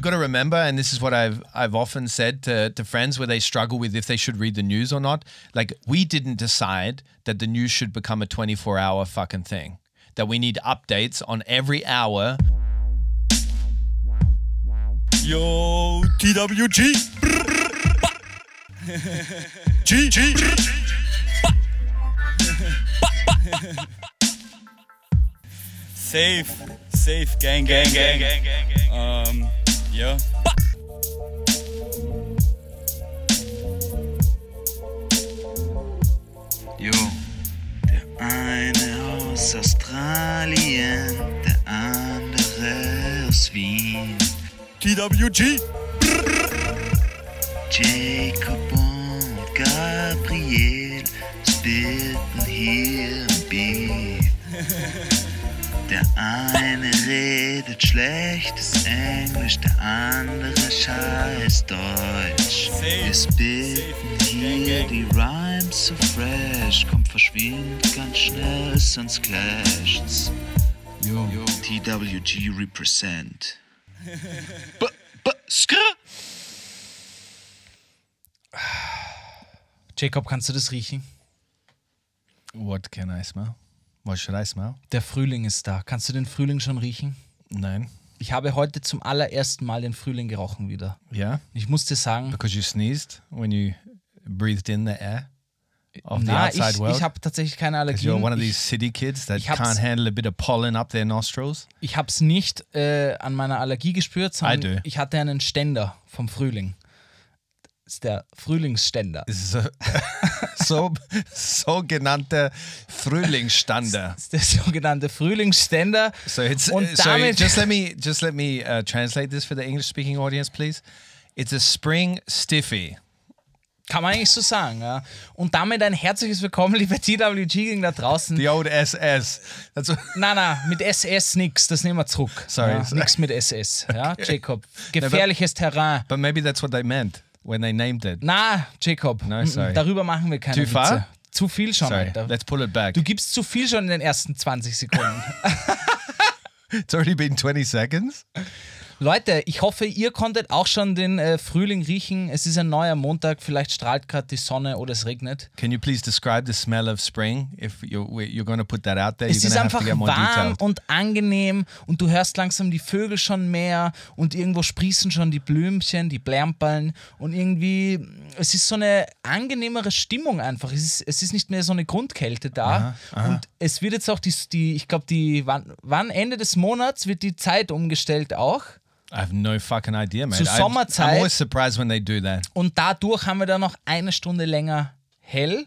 we've got to remember, and this is what I've I've often said to, to friends where they struggle with if they should read the news or not. Like we didn't decide that the news should become a 24 hour fucking thing. That we need updates on every hour. Yo, TWG. G, G. Safe, safe, gang, gang, gang, gang, gang, gang. Um, ja. Jo, der eine aus Australien, der andere aus Wien. TWG. Jacob und Gabriel spitten Der eine redet schlechtes Englisch, der andere scheiß Deutsch. Wir spitten hier die Rhymes so fresh, kommt verschwindet ganz schnell, sonst clasht's. Yo, TWG represent. B -b skr Jacob, kannst du das riechen? What can I smell? I smell? Der Frühling ist da. Kannst du den Frühling schon riechen? Nein. Ich habe heute zum allerersten Mal den Frühling gerochen wieder. Yeah. Ich muss dir sagen, Because you sneezed when you breathed in the air of the na, outside ich, world. ich habe tatsächlich keine Because you're Allergien. one of these Ich, city kids that can't handle a bit of pollen up their nostrils. ich habe es nicht äh, an meiner Allergie gespürt, sondern ich hatte einen Ständer vom Frühling. Ist der Frühlingsständer. So, so sogenannter Frühlingsstander. Das ist der sogenannte Frühlingsständer. So it's Und so damit- just let me just let me uh, translate this for the English speaking audience, please. It's a spring stiffy. Kann man eigentlich so sagen, ja. Und damit ein herzliches Willkommen, liebe TWG da draußen. The old SS. That's Nein, nein, mit SS nix, das nehmen wir zurück. Sorry, ja, sorry. Nix mit SS, ja, Jacob. Gefährliches Terrain. but maybe that's what they meant when they named it. Na, Jacob, No, sorry. darüber machen wir keine Too Witze. far? Zu viel schon, Sorry, Alter. let's pull it back. Du gibst zu viel schon in den ersten 20 Sekunden. It's already been 20 seconds. Leute, ich hoffe, ihr konntet auch schon den äh, Frühling riechen. Es ist ein neuer Montag, vielleicht strahlt gerade die Sonne oder es regnet. Can you please describe the smell of spring? If you're, you're to put that out there, Es you're ist einfach warm und angenehm und du hörst langsam die Vögel schon mehr und irgendwo sprießen schon die Blümchen, die Blärmpeln und irgendwie, es ist so eine angenehmere Stimmung einfach. Es ist, es ist nicht mehr so eine Grundkälte da und es wird jetzt auch die, die ich glaube, die, wann, wann Ende des Monats wird die Zeit umgestellt auch I have no fucking idea, man. Zu I- I'm Sommerzeit- always surprised when they do that. und dadurch haben wir dann noch eine Stunde länger hell.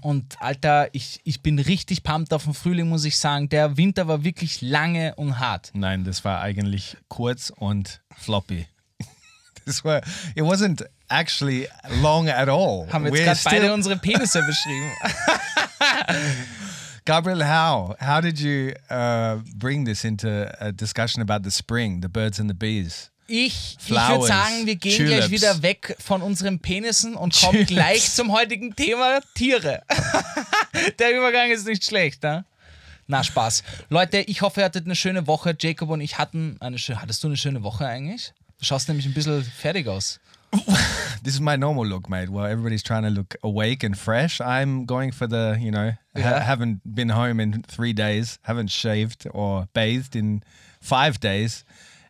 Und Alter, ich, ich bin richtig pumped auf den Frühling, muss ich sagen. Der Winter war wirklich lange und hart. Nein, das war eigentlich kurz und floppy. Das war, it wasn't actually long at all. Haben wir jetzt gerade beide unsere Penisse beschrieben. Gabriel, how? How did you uh, bring this into a discussion about the spring, the birds and the bees? Ich, ich würde sagen, wir gehen Tulips. gleich wieder weg von unseren Penissen und kommen Tulips. gleich zum heutigen Thema Tiere. Der Übergang ist nicht schlecht, ne? Na, Spaß. Leute, ich hoffe, ihr hattet eine schöne Woche. Jacob und ich hatten eine schöne. Hattest du eine schöne Woche eigentlich? Du schaust nämlich ein bisschen fertig aus. This is my normal look, mate. While everybody's trying to look awake and fresh, I'm going for the, you know, ha- haven't been home in three days, haven't shaved or bathed in five days,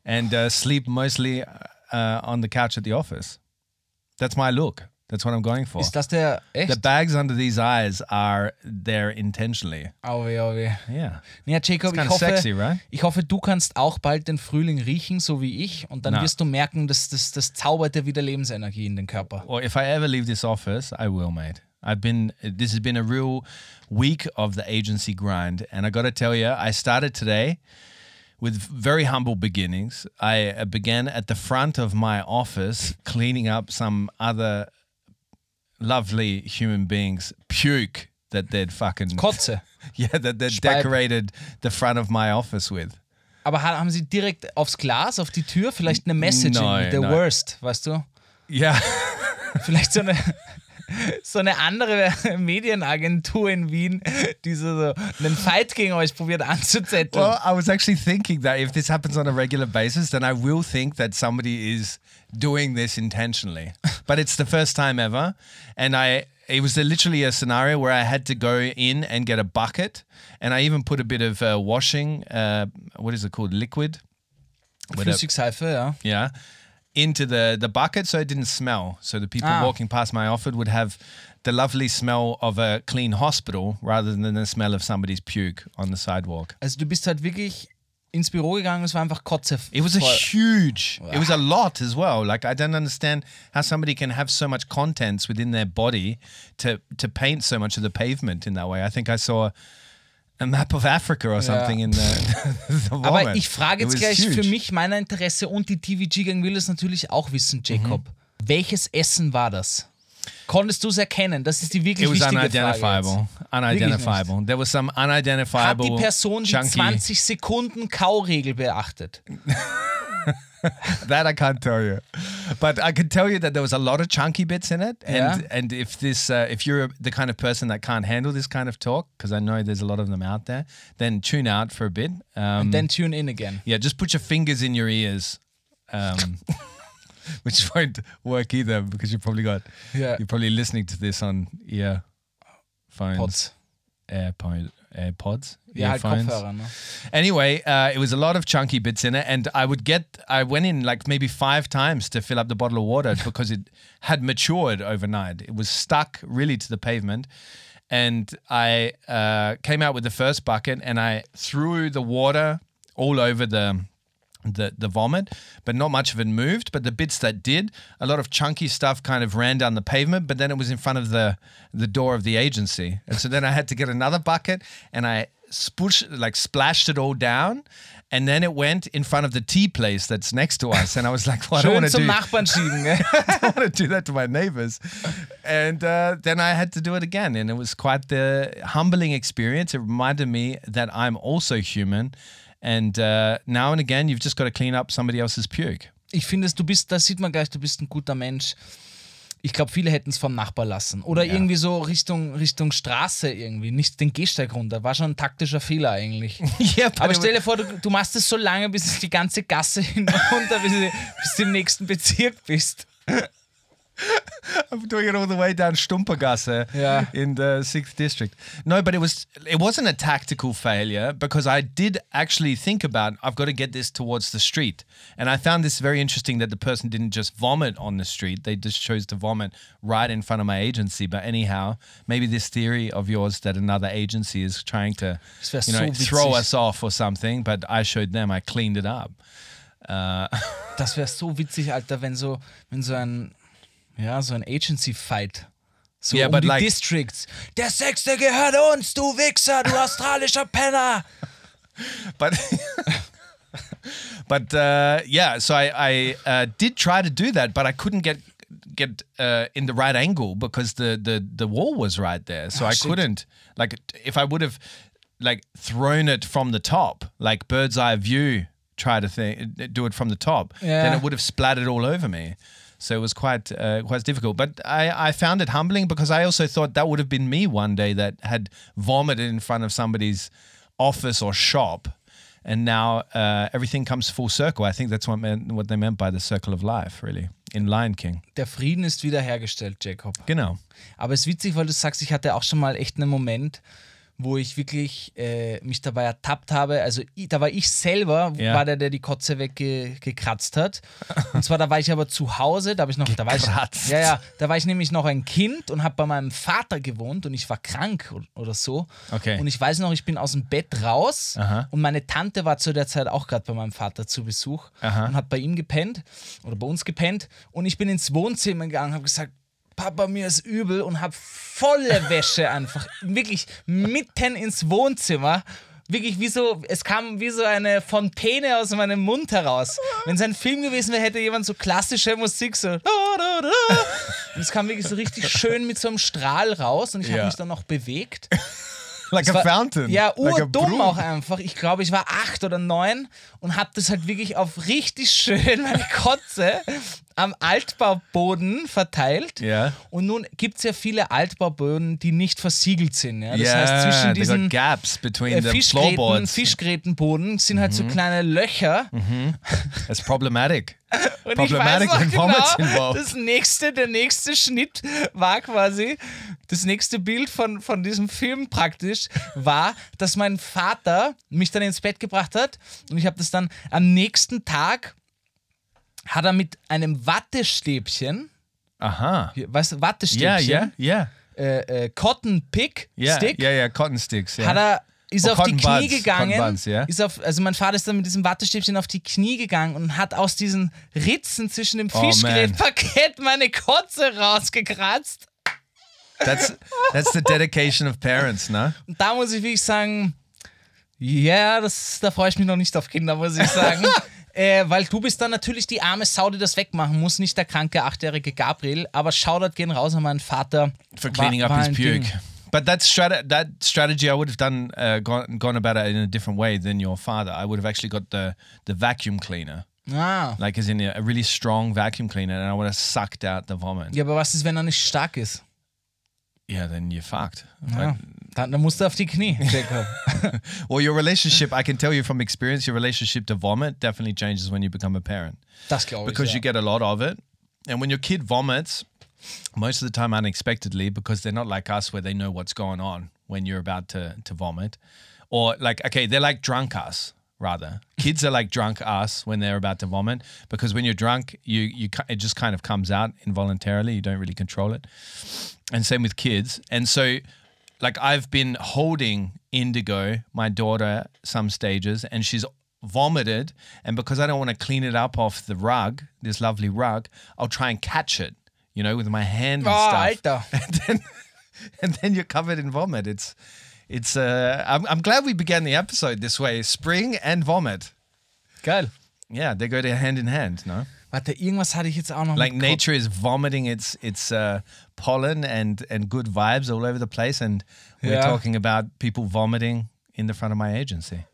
and uh, sleep mostly uh, on the couch at the office. That's my look. That's what I'm going for. Ist das der. Echt? The bags under these eyes are there intentionally. Auwe, auwe. Yeah. Ja, Jacob, It's ich hoffe, sexy, right? ich hoffe, du kannst auch bald den Frühling riechen, so wie ich. Und dann Na. wirst du merken, dass das, das zaubert dir wieder Lebensenergie in den Körper. Well, if I ever leave this office, I will, mate. I've been, this has been a real week of the agency grind. And I got to tell you, I started today with very humble beginnings. I uh, began at the front of my office cleaning up some other lovely human beings' puke that they'd fucking, Kotze. yeah, that they'd Speib. decorated the front of my office with. Aber ha- haben sie direkt aufs Glas, auf die Tür, vielleicht eine Message, Nein, the nein. worst, weißt du? Yeah. Vielleicht so eine, so eine andere Medienagentur in Wien, die so, so einen Fight gegen euch probiert anzuzetteln. Well, I was actually thinking that if this happens on a regular basis, then I will think that somebody is doing this intentionally. But it's the first time ever, and I it was a, literally a scenario where I had to go in and get a bucket, and I even put a bit of uh, washing. Uh, what is it called? Liquid. Flüssigseife, ja. Yeah. Into the the bucket so it didn't smell. So the people Ah. walking past my office would have the lovely smell of a clean hospital rather than the smell of somebody's puke on the sidewalk. Also du bist halt wirklich ins Büro gegangen, es war einfach Kotze. It was a huge. It was a lot as well. Like I don't understand how somebody can have so much contents within their body to to paint so much of the pavement in that way. I think I saw a map of Africa or something in the, the Aber ich frage jetzt gleich huge. für mich, meiner Interesse und die TVG Gang will es natürlich auch wissen, Jacob. Mhm. Welches Essen war das? Konntest du es erkennen? Das ist die wirklich It was wichtige unidentifiable. Frage. Unidentifiable. There was some Jetzt. Hat unidentifiable. die Person die chunky, 20 Sekunden Kauregel beachtet? That I can't tell you, but I can tell you that there was a lot of chunky bits in it. And Yeah. and if this, uh, if you're the kind of person that can't handle this kind of talk, because I know there's a lot of them out there, then tune out for a bit. Um, Then tune in again. yeah, just put your fingers in your ears, um, which won't work either because you probably got Yeah. you're probably listening to this on earphones, Pods. AirPod, AirPods, Ja, earphones. Anyway, uh, it was a lot of chunky bits in it, and I would get. I went in like maybe five times to fill up the bottle of water because it had matured overnight. It was stuck really to the pavement, and I uh, came out with the first bucket and I threw the water all over the. The, the vomit, but not much of it moved. But the bits that did, a lot of chunky stuff kind of ran down the pavement. But then it was in front of the the door of the agency, and so then I had to get another bucket and I spush like splashed it all down, and then it went in front of the tea place that's next to us. And I was like, well, I don't want to do Nachbarn schieben. Gell? I don't want to do that to my neighbors. And uh, then I had to do it again. And it was quite the humbling experience. It reminded me that I'm also human. And uh, now and again, you've just got to clean up somebody else's puke. Ich finde, du bist, da sieht man gleich, du bist ein guter Mensch. Ich glaube, viele hätten es vom Nachbar lassen. Oder irgendwie so Richtung, Richtung Straße irgendwie, nicht den Gehsteig runter. War schon ein taktischer Fehler eigentlich. But Aber stell dir vor, du, du machst es so lange, bis es die ganze Gasse hinunter, bis, du- bis du im nächsten Bezirk bist. I'm doing it all the way down Stumpergasse Yeah. in the sixth district. No, but it was it wasn't a tactical failure because I did actually think about I've got to get this towards the street, and I found this very interesting that the person didn't just vomit on the street; they just chose to vomit right in front of my agency. But anyhow, maybe this theory of yours that another agency is trying to you know throw us off or something, but I showed them I cleaned it up. Uh, das wäre so witzig, Alter, wenn so, wenn so ein, ja, so ein Agency-Fight. So Yeah, um but die like- Districts. Der Sechste gehört uns, du Wichser, du australischer Penner. but but uh, yeah, so I, I uh, did try to do that, but I couldn't get get uh, in the right angle because the the the wall was right there, so I shit. couldn't like if I would have like thrown it from the top, like bird's eye view, try to think do it from the top, then it would have splattered all over me. So it was quite uh, quite difficult, but I, I found it humbling because I also thought that would have been me one day that had vomited in front of somebody's office or shop, and now uh, everything comes full circle. I think that's what meant, what they meant by the circle of life, really, in Lion King. Der Frieden ist wiederhergestellt, Jacob. Genau. Aber es ist witzig, weil du sagst, ich hatte auch schon mal echt einen Moment, wo ich wirklich äh, mich dabei ertappt habe. Also ich, da war ich selber, Ja. war der, der die Kotze weggekratzt hat. Und zwar, da war ich aber zu Hause, da habe ich noch, da war ich, ja, ja, da war ich nämlich noch ein Kind und habe bei meinem Vater gewohnt und ich war krank oder so. Okay. Und ich weiß noch, ich bin aus dem Bett raus Aha. und meine Tante war zu der Zeit auch gerade bei meinem Vater zu Besuch Aha. und hat bei ihm gepennt oder bei uns gepennt und ich bin ins Wohnzimmer gegangen und habe gesagt, Papa, mir ist übel und habe volle Wäsche einfach wirklich mitten ins Wohnzimmer. Wirklich wie so, es kam wie so eine Fontäne aus meinem Mund heraus. Wenn es ein Film gewesen wäre, hätte jemand so klassische Musik so. Und es kam wirklich so richtig schön mit so einem Strahl raus und ich habe Ja. mich dann noch bewegt. like Es a war, fountain. Ja, like urdumm broom. auch einfach. Ich glaube, ich war acht oder neun und habe das halt wirklich auf richtig schön meine Kotze am Altbauboden verteilt. Ja. Und nun gibt es ja viele Altbauböden, die nicht versiegelt sind. Ja? Das yeah, heißt, zwischen diesen gaps between äh, the Fischgräten. Fischgrätenboden sind halt so Mhm. kleine Löcher. That's problematic. Und Problematic ich weiß genau, das nächste, der nächste Schnitt war quasi, das nächste Bild von, von diesem Film praktisch, war, dass mein Vater mich dann ins Bett gebracht hat und ich habe das dann am nächsten Tag, hat er mit einem Wattestäbchen, Aha. hier, weißt du, Yeah, Wattestäbchen, yeah, yeah. Äh, äh, Cotton Pick Yeah, Stick, yeah, yeah. Cotton sticks. Yeah. hat er ist Oh, auf die Knie gegangen, Buds, ja. ist auf, also mein Vater ist dann mit diesem Wattestäbchen auf die Knie gegangen und hat aus diesen Ritzen zwischen dem Oh. Fischgrätpaket meine Kotze rausgekratzt. that's that's the dedication of parents, no? Und da muss ich wirklich sagen, ja, das, da freue ich mich noch nicht auf Kinder, muss ich sagen. äh, weil du bist dann natürlich die arme Sau, die das wegmachen muss, nicht der kranke achtjährige Gabriel. Aber Shoutout gehen raus an meinen Vater. For War- cleaning up war his ein puke. Ding. But that strat- that strategy, I would have done uh, gone gone about it in a different way than your father. I would have actually got the the vacuum cleaner, Ah. like as in a, a really strong vacuum cleaner, and I would have sucked out the vomit. Ja, aber was ist, wenn er nicht stark ist? Yeah, then you're fucked. Ja, dann, dann musst du auf die Knie, Jacob. Well, your relationship, I can tell you from experience, your relationship to vomit definitely changes when you become a parent glaube because you get a lot of it. And when your kid vomits, most of the time unexpectedly, because they're not like us where they know what's going on when you're about to, to vomit. Or like, okay, they're like drunk us, rather. Kids are like drunk us when they're about to vomit because when you're drunk, you, you it just kind of comes out involuntarily. You don't really control it. And same with kids. And so, like, I've been holding Indigo, my daughter, some stages, and she's vomited. And because I don't want to clean it up off the rug, this lovely rug, I'll try and catch it, you know, with my hand and Oh, stuff. And then, and then you're covered in vomit. It's, it's. Uh, I'm, I'm glad we began the episode this way: spring and vomit. Geil. Yeah, they go to hand in hand, no? Warte, irgendwas hatte ich jetzt auch noch Like nature is vomiting its its uh, pollen and and good vibes all over the place, and we're Yeah. talking about people vomiting in the front of my agency.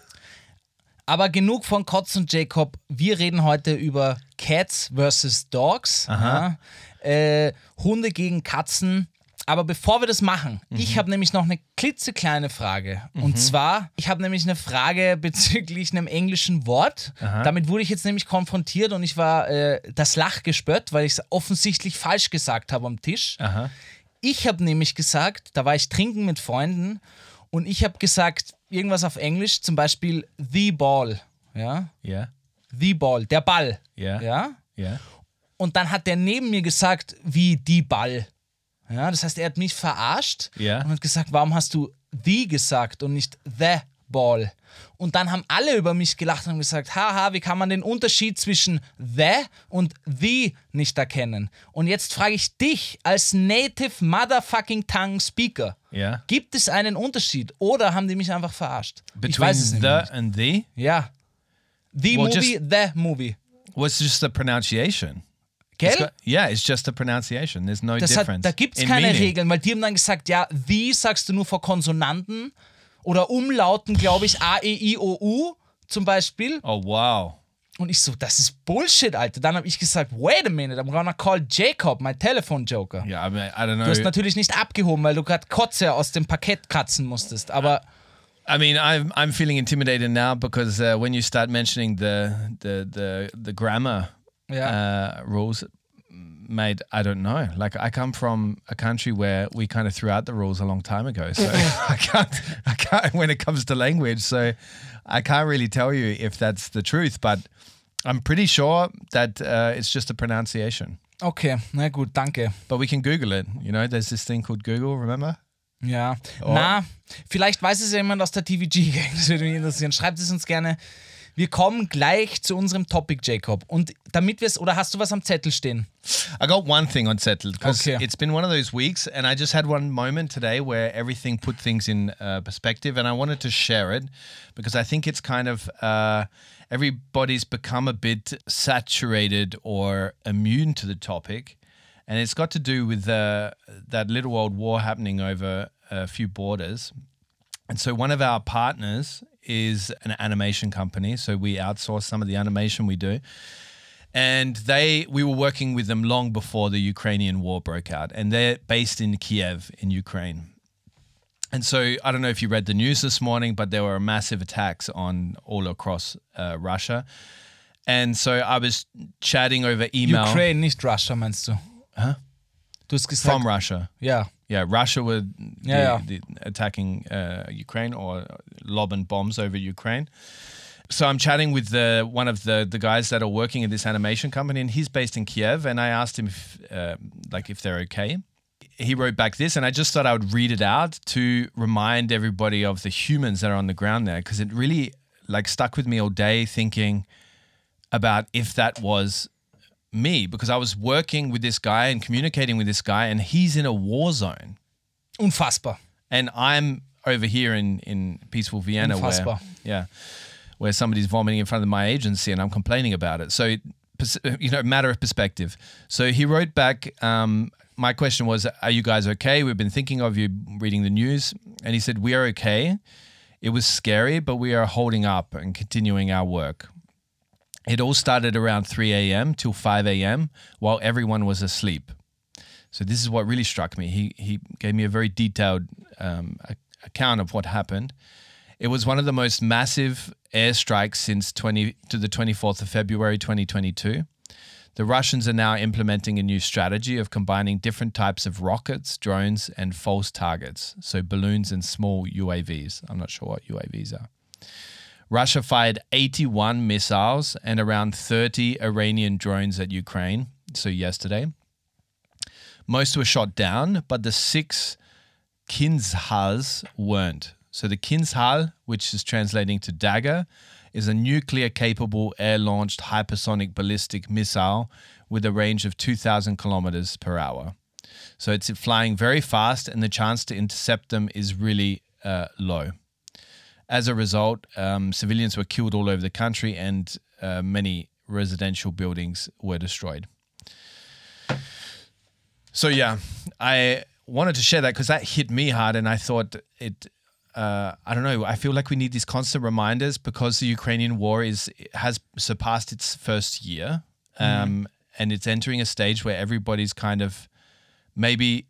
Aber genug von Kotz und Jacob. Wir reden heute über Cats versus Dogs. Ja. Äh, Hunde gegen Katzen. Aber bevor wir das machen, Mhm. ich habe nämlich noch eine klitzekleine Frage. Und zwar, ich habe nämlich eine Frage bezüglich einem englischen Wort. Damit wurde ich jetzt nämlich konfrontiert und ich war äh, das Lachgespött, weil ich es offensichtlich falsch gesagt habe am Tisch. Aha. Ich habe nämlich gesagt, da war ich trinken mit Freunden und ich habe gesagt, irgendwas auf Englisch, zum Beispiel the ball. Ja, Yeah. the ball, der Ball. Ja. Ja. Yeah. Und dann hat der neben mir gesagt, wie die Ball. Ja, das heißt, er hat mich verarscht Ja. und hat gesagt, warum hast du the gesagt und nicht the ball? Und dann haben alle über mich gelacht und gesagt, haha, wie kann man den Unterschied zwischen the und the nicht erkennen? Und jetzt frage ich dich als Native Motherfucking Tongue Speaker, Yeah. gibt es einen Unterschied oder haben die mich einfach verarscht? ich Between weiß es the mehr. and the Ja. The Well, movie, the movie. was just the pronunciation. Gell? got- yeah, it's just the pronunciation. There's no Das hat, difference. da gibt es in keine meaning. Regeln, weil die haben dann gesagt, ja, the sagst du nur vor Konsonanten oder Umlauten, glaube ich, A, E, I, O, U zum Beispiel. Oh wow. Und ich so, das ist Bullshit, Alter. Dann habe ich gesagt, wait a minute, I'm gonna call Jacob, my telephone joker. Yeah, I mean, I don't know. Du hast natürlich nicht abgehoben, weil du gerade Kotze aus dem Parkett kratzen musstest. Aber I mean, I'm I'm feeling intimidated now because uh, when you start mentioning the the the the grammar Ja. uh, rules, made I don't know. Like I come from a country where we kind of threw out the rules a long time ago, so I can't I can't when it comes to language. So I can't really tell you if that's the truth, but I'm pretty sure that uh, it's just a pronunciation. okay, na gut, danke. But we can Google it. You know, there's this thing called Google. Remember? Ja. Na, vielleicht weiß es ja jemand aus der TVG-Gang, das würde mich interessieren. Schreibt es uns gerne. Wir kommen gleich zu unserem Topic, Jacob. Und damit wir es, oder hast du was am Zettel stehen? I got one thing on settled because Okay. it's been one of those weeks, and I just had one moment today where everything put things in uh, perspective, and I wanted to share it because I think it's kind of uh, everybody's become a bit saturated or immune to the topic, and it's got to do with uh, that little old war happening over a few borders. And so one of our partners is an animation company. So we outsource some of the animation we do. And they we were working with them long before the Ukrainian war broke out. And they're based in Kiev in Ukraine. And so I don't know if you read the news this morning, but there were massive attacks on all across uh, Russia. And so I was chatting over email Ukraine, nicht Russia, meinst du? Hä? Du hast gesagt, from Russia. ja. Yeah, Russia were the, Yeah, the attacking uh, Ukraine or lobbing bombs over Ukraine. So I'm chatting with the one of the the guys that are working in this animation company, and he's based in Kiev. And I asked him if uh, like if they're okay. He wrote back this, and I just thought I would read it out to remind everybody of the humans that are on the ground there, because it really like stuck with me all day, thinking about if that was me, because I was working with this guy and communicating with this guy, and he's in a war zone Unfassbar. and I'm over here in in peaceful Vienna, where yeah, where somebody's vomiting in front of my agency, and I'm complaining about it. So, you know, matter of perspective. So he wrote back. Um, my question was, "Are you guys okay? We've been thinking of you, reading the news." And he said, "We are okay. It was scary, but we are holding up and continuing our work." It all started around 3 a.m. till 5 a.m. while everyone was asleep. So this is what really struck me. He he gave me a very detailed um, account of what happened. It was one of the most massive airstrikes since 20 to the 24th of February 2022. The Russians are now implementing a new strategy of combining different types of rockets, drones, and false targets. So balloons and small UAVs. I'm not sure what UAVs are. Russia fired 81 missiles and around 30 Iranian drones at Ukraine. So yesterday. Most were shot down, but the six Kinzhals weren't. So the Kinzhal, which is translating to dagger, is a nuclear capable air launched hypersonic ballistic missile with a range of 2,000 kilometers per hour. So it's flying very fast, and the chance to intercept them is really uh, low. As a result, um, civilians were killed all over the country, and uh, many residential buildings were destroyed. So yeah, I wanted to share that because that hit me hard, and I thought it. Uh, I don't know. I feel like we need these constant reminders because the Ukrainian war is has surpassed its first year, um, and it's entering a stage where everybody's kind of maybe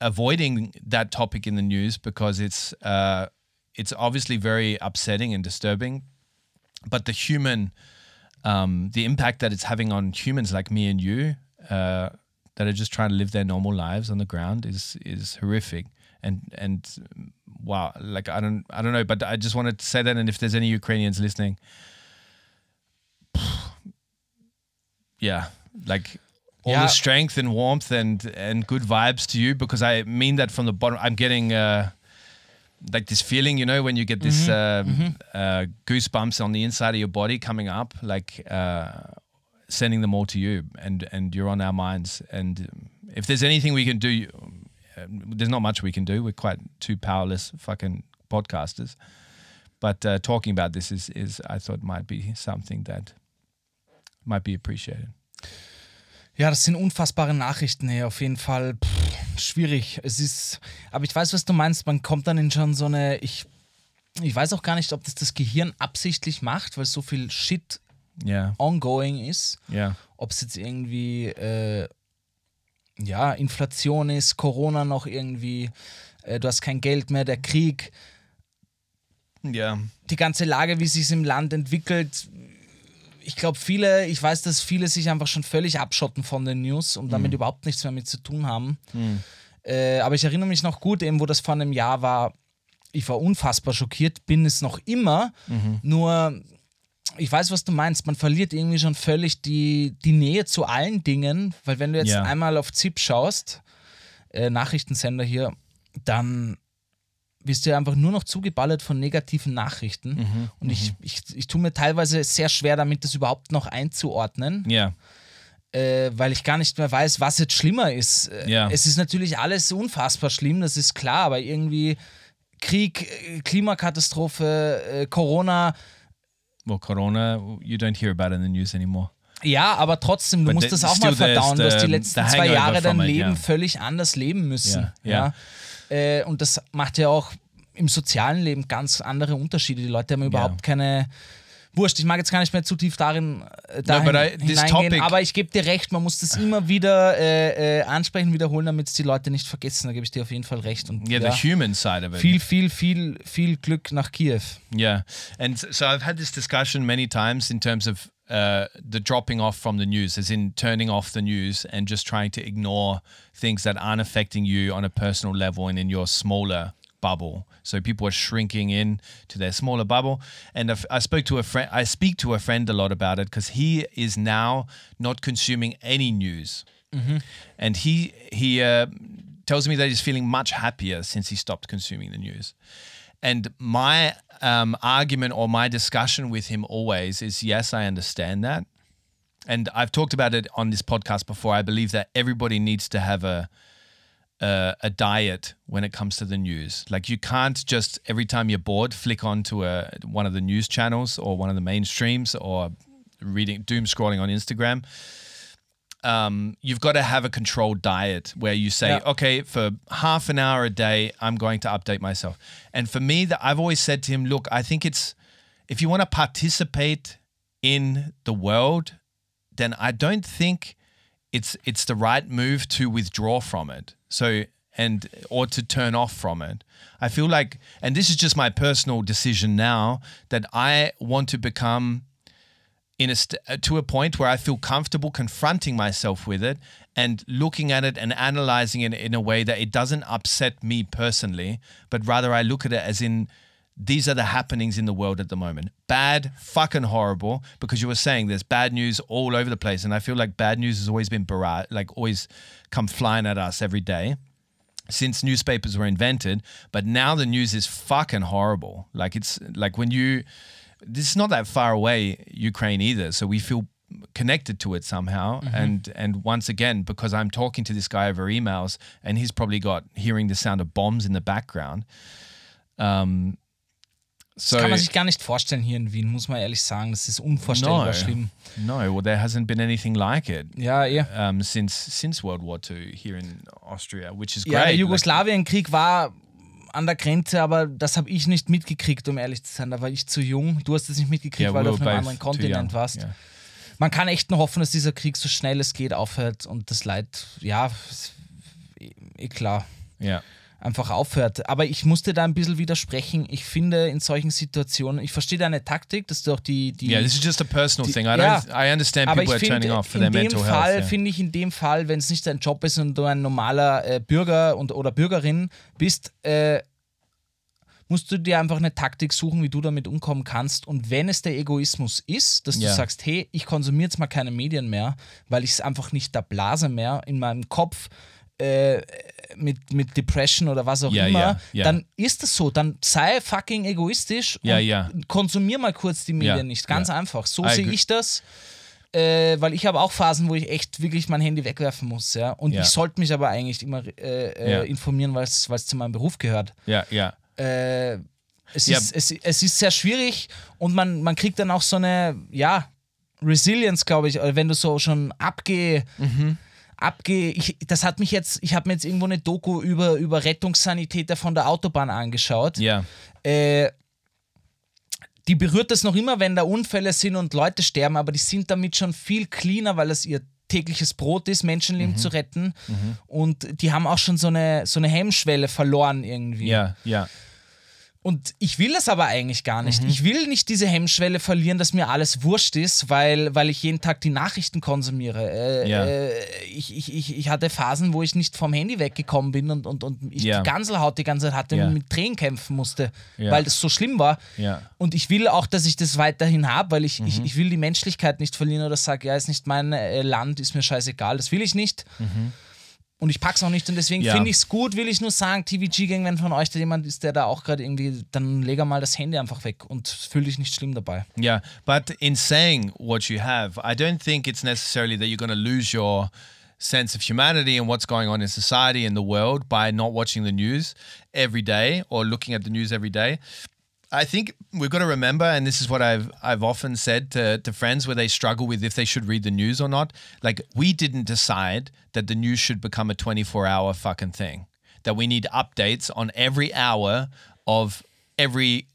avoiding that topic in the news because it's uh, it's obviously very upsetting and disturbing, but the human um, the impact that it's having on humans like me and you uh, that are just trying to live their normal lives on the ground is is horrific and and wow like I don't I don't know but I just wanted to say that and if there's any Ukrainians listening yeah like all Yeah. the strength and warmth and and good vibes to you because I mean that from the bottom I'm getting uh like this feeling, you know, when you get this um, Uh, goosebumps on the inside of your body coming up, like uh, sending them all to you, and and you're on our minds. And if there's anything we can do, um, uh, there's not much we can do. We're quite two powerless fucking podcasters. But uh, talking about this is is I thought might be something that might be appreciated. Ja, das sind unfassbare Nachrichten, hey, auf jeden Fall pff, schwierig. Es ist, aber ich weiß, was du meinst. Man kommt dann in schon so eine, ich, ich weiß auch gar nicht, ob das das Gehirn absichtlich macht, weil so viel Shit Yeah, ongoing ist. yeah, Ob es jetzt irgendwie, äh, ja, Inflation ist, Corona noch irgendwie, äh, du hast kein Geld mehr, der Krieg, yeah, die ganze Lage, wie sich es im Land entwickelt. Ich glaube, viele, ich weiß, dass viele sich einfach schon völlig abschotten von den News und damit überhaupt nichts mehr mit zu tun haben. Äh, aber ich erinnere mich noch gut, eben wo das vor einem Jahr war. Ich war unfassbar schockiert, bin es noch immer. Nur, ich weiß, was du meinst. Man verliert irgendwie schon völlig die, die Nähe zu allen Dingen, weil wenn du jetzt Ja. einmal auf ZIP schaust, äh, Nachrichtensender hier, dann wirst du ja einfach nur noch zugeballert von negativen Nachrichten. Mhm, Und ich, ich, ich tue mir teilweise sehr schwer damit, das überhaupt noch einzuordnen, yeah, äh, weil ich gar nicht mehr weiß, was jetzt schlimmer ist. Äh, Ja. Es ist natürlich alles unfassbar schlimm, das ist klar, aber irgendwie Krieg, äh, Klimakatastrophe, äh, Corona, well, Corona, you don't hear about it in the news anymore. ja, aber trotzdem, du But musst the- das auch mal verdauen. Du there's hast die the- letzten the zwei Jahre dein it, Leben yeah. völlig anders leben müssen. Ja, ja. Ja. Äh, und das macht ja auch im sozialen Leben ganz andere Unterschiede. Die Leute haben überhaupt keine. Wurscht, ich mag jetzt gar nicht mehr zu tief darin, dahin but I- hineingehen, aber ich gebe dir recht, man muss das immer wieder äh, äh, ansprechen, wiederholen, damit es die Leute nicht vergessen. Da gebe ich dir auf jeden Fall recht. Und Yeah, ja, the human side of it. viel, viel, viel, viel Glück nach Kiew. Yeah, and so I've had this discussion many times in terms of uh, the dropping off from the news, as in turning off the news and just trying to ignore things that aren't affecting you on a personal level and in your smaller bubble. So people are shrinking in to their smaller bubble. And I spoke to a friend. I speak to a friend a lot about it because he is now not consuming any news, and he he uh, tells me that he's feeling much happier since he stopped consuming the news. And my um, argument or my discussion with him always is yes, I understand that. And I've talked about it on this podcast before. I believe that everybody needs to have a, a, a diet when it comes to the news. Like you can't just every time you're bored flick onto a one of the news channels or one of the mainstreams or reading doom scrolling on Instagram um, you've got to have a controlled diet where you say, Yeah. okay, for half an hour a day, I'm going to update myself. And for me, that I've always said to him, look, I think it's if you want to participate in the world, then I don't think it's it's the right move to withdraw from it. So and or to turn off from it. I feel like, and this is just my personal decision now that I want to become in a st- uh, to a point where I feel comfortable confronting myself with it and looking at it and analyzing it in a way that it doesn't upset me personally, but rather I look at it as in these are the happenings in the world at the moment. Bad, fucking horrible, because you were saying there's bad news all over the place. And I feel like bad news has always been barrage, like always come flying at us every day since newspapers were invented. But now the news is fucking horrible. Like it's like when you, this is not that far away, Ukraine either. So we feel connected to it somehow. And and once again, because I'm talking to this guy over emails, and he's probably got hearing the sound of bombs in the background. Um, so Das kann man sich gar nicht vorstellen hier in Wien, muss man ehrlich sagen. Das ist unvorstellbar no, schlimm. no. Well, there hasn't been anything like it. Ja, ja. Um, since since World War II here in Austria, which is Ja, great. der Jugoslawienkrieg war an der Grenze, aber das habe ich nicht mitgekriegt, um ehrlich zu sein. Da war ich zu jung. Du hast es nicht mitgekriegt, Yeah, weil we du auf einem anderen Kontinent warst. Yeah. Man kann echt nur hoffen, dass dieser Krieg so schnell es geht aufhört und das Leid, ja, ist eh- klar, yeah. Einfach aufhört. Aber ich musste da ein bisschen widersprechen. Ich finde in solchen Situationen, ich verstehe deine Taktik, dass du auch die, die Yeah, this is just a personal die- thing. I ja, don't. I understand people ich are turning finde, off for in their dem mental Fall, health. yeah. finde ich in dem Fall, wenn es nicht dein Job ist und du ein normaler äh, Bürger und, oder Bürgerin bist, äh, musst du dir einfach eine Taktik suchen, wie du damit umkommen kannst. Und wenn es der Egoismus ist, dass Ja. du sagst, hey, ich konsumiere jetzt mal keine Medien mehr, weil ich es einfach nicht da blase mehr in meinem Kopf äh, mit, mit Depression oder was auch Ja, immer, ja, ja. dann ist es so. Dann sei fucking egoistisch Ja, und ja. konsumier mal kurz die Medien Ja, nicht. Ganz ja. einfach. So I sehe ich das. Äh, weil ich habe auch Phasen, wo ich echt wirklich mein Handy wegwerfen muss, ja. Und Ja. ich sollte mich aber eigentlich immer äh, äh, Ja. informieren, weil es zu meinem Beruf gehört. Yeah, yeah. Äh, es, Ja. ist, es, es ist sehr schwierig und man, man kriegt dann auch so eine, ja, Resilience, glaube ich, äh, wenn du so schon abgeh. Mhm. Abge ich, das hat mich jetzt, ich habe mir jetzt irgendwo eine Doku über, über Rettungssanitäter von der Autobahn angeschaut. Yeah. Äh, die berührt das noch immer, wenn da Unfälle sind und Leute sterben, aber die sind damit schon viel cleaner, weil es ihr tägliches Brot ist, Menschenleben Mhm. zu retten. Und die haben auch schon so eine, so eine Hemmschwelle verloren irgendwie. Yeah. Yeah. Und ich will das aber eigentlich gar nicht. Mhm. Ich will nicht diese Hemmschwelle verlieren, dass mir alles wurscht ist, weil, weil ich jeden Tag die Nachrichten konsumiere. Äh, Ja. äh, ich, ich, ich, ich hatte Phasen, wo ich nicht vom Handy weggekommen bin und, und, und ich Ja. die Ganselhaut die ganze Zeit hatte Ja. und mit Tränen kämpfen musste, weil das so schlimm war. Und ich will auch, dass ich das weiterhin habe, weil ich, Mhm. ich, ich will die Menschlichkeit nicht verlieren oder sage, ja, ist nicht mein äh, Land, ist mir scheißegal. Das will ich nicht. Und ich pack's auch nicht und deswegen. Ja. finde ich es gut, will ich nur sagen, TVG-Gang, wenn von euch da jemand ist, der da auch gerade irgendwie, dann leg mal das Handy einfach weg und fühl dich nicht schlimm dabei. Yeah, but in saying what you have, I don't think it's necessarily that you're going to lose your sense of humanity and what's going on in society and the world by not watching the news every day or looking at the news every day. I think we've got to remember, and this is what I've I've often said to, to friends where they struggle with if they should read the news or not. Like we didn't decide that the news should become a 24 hour fucking thing. That we need updates on every hour of every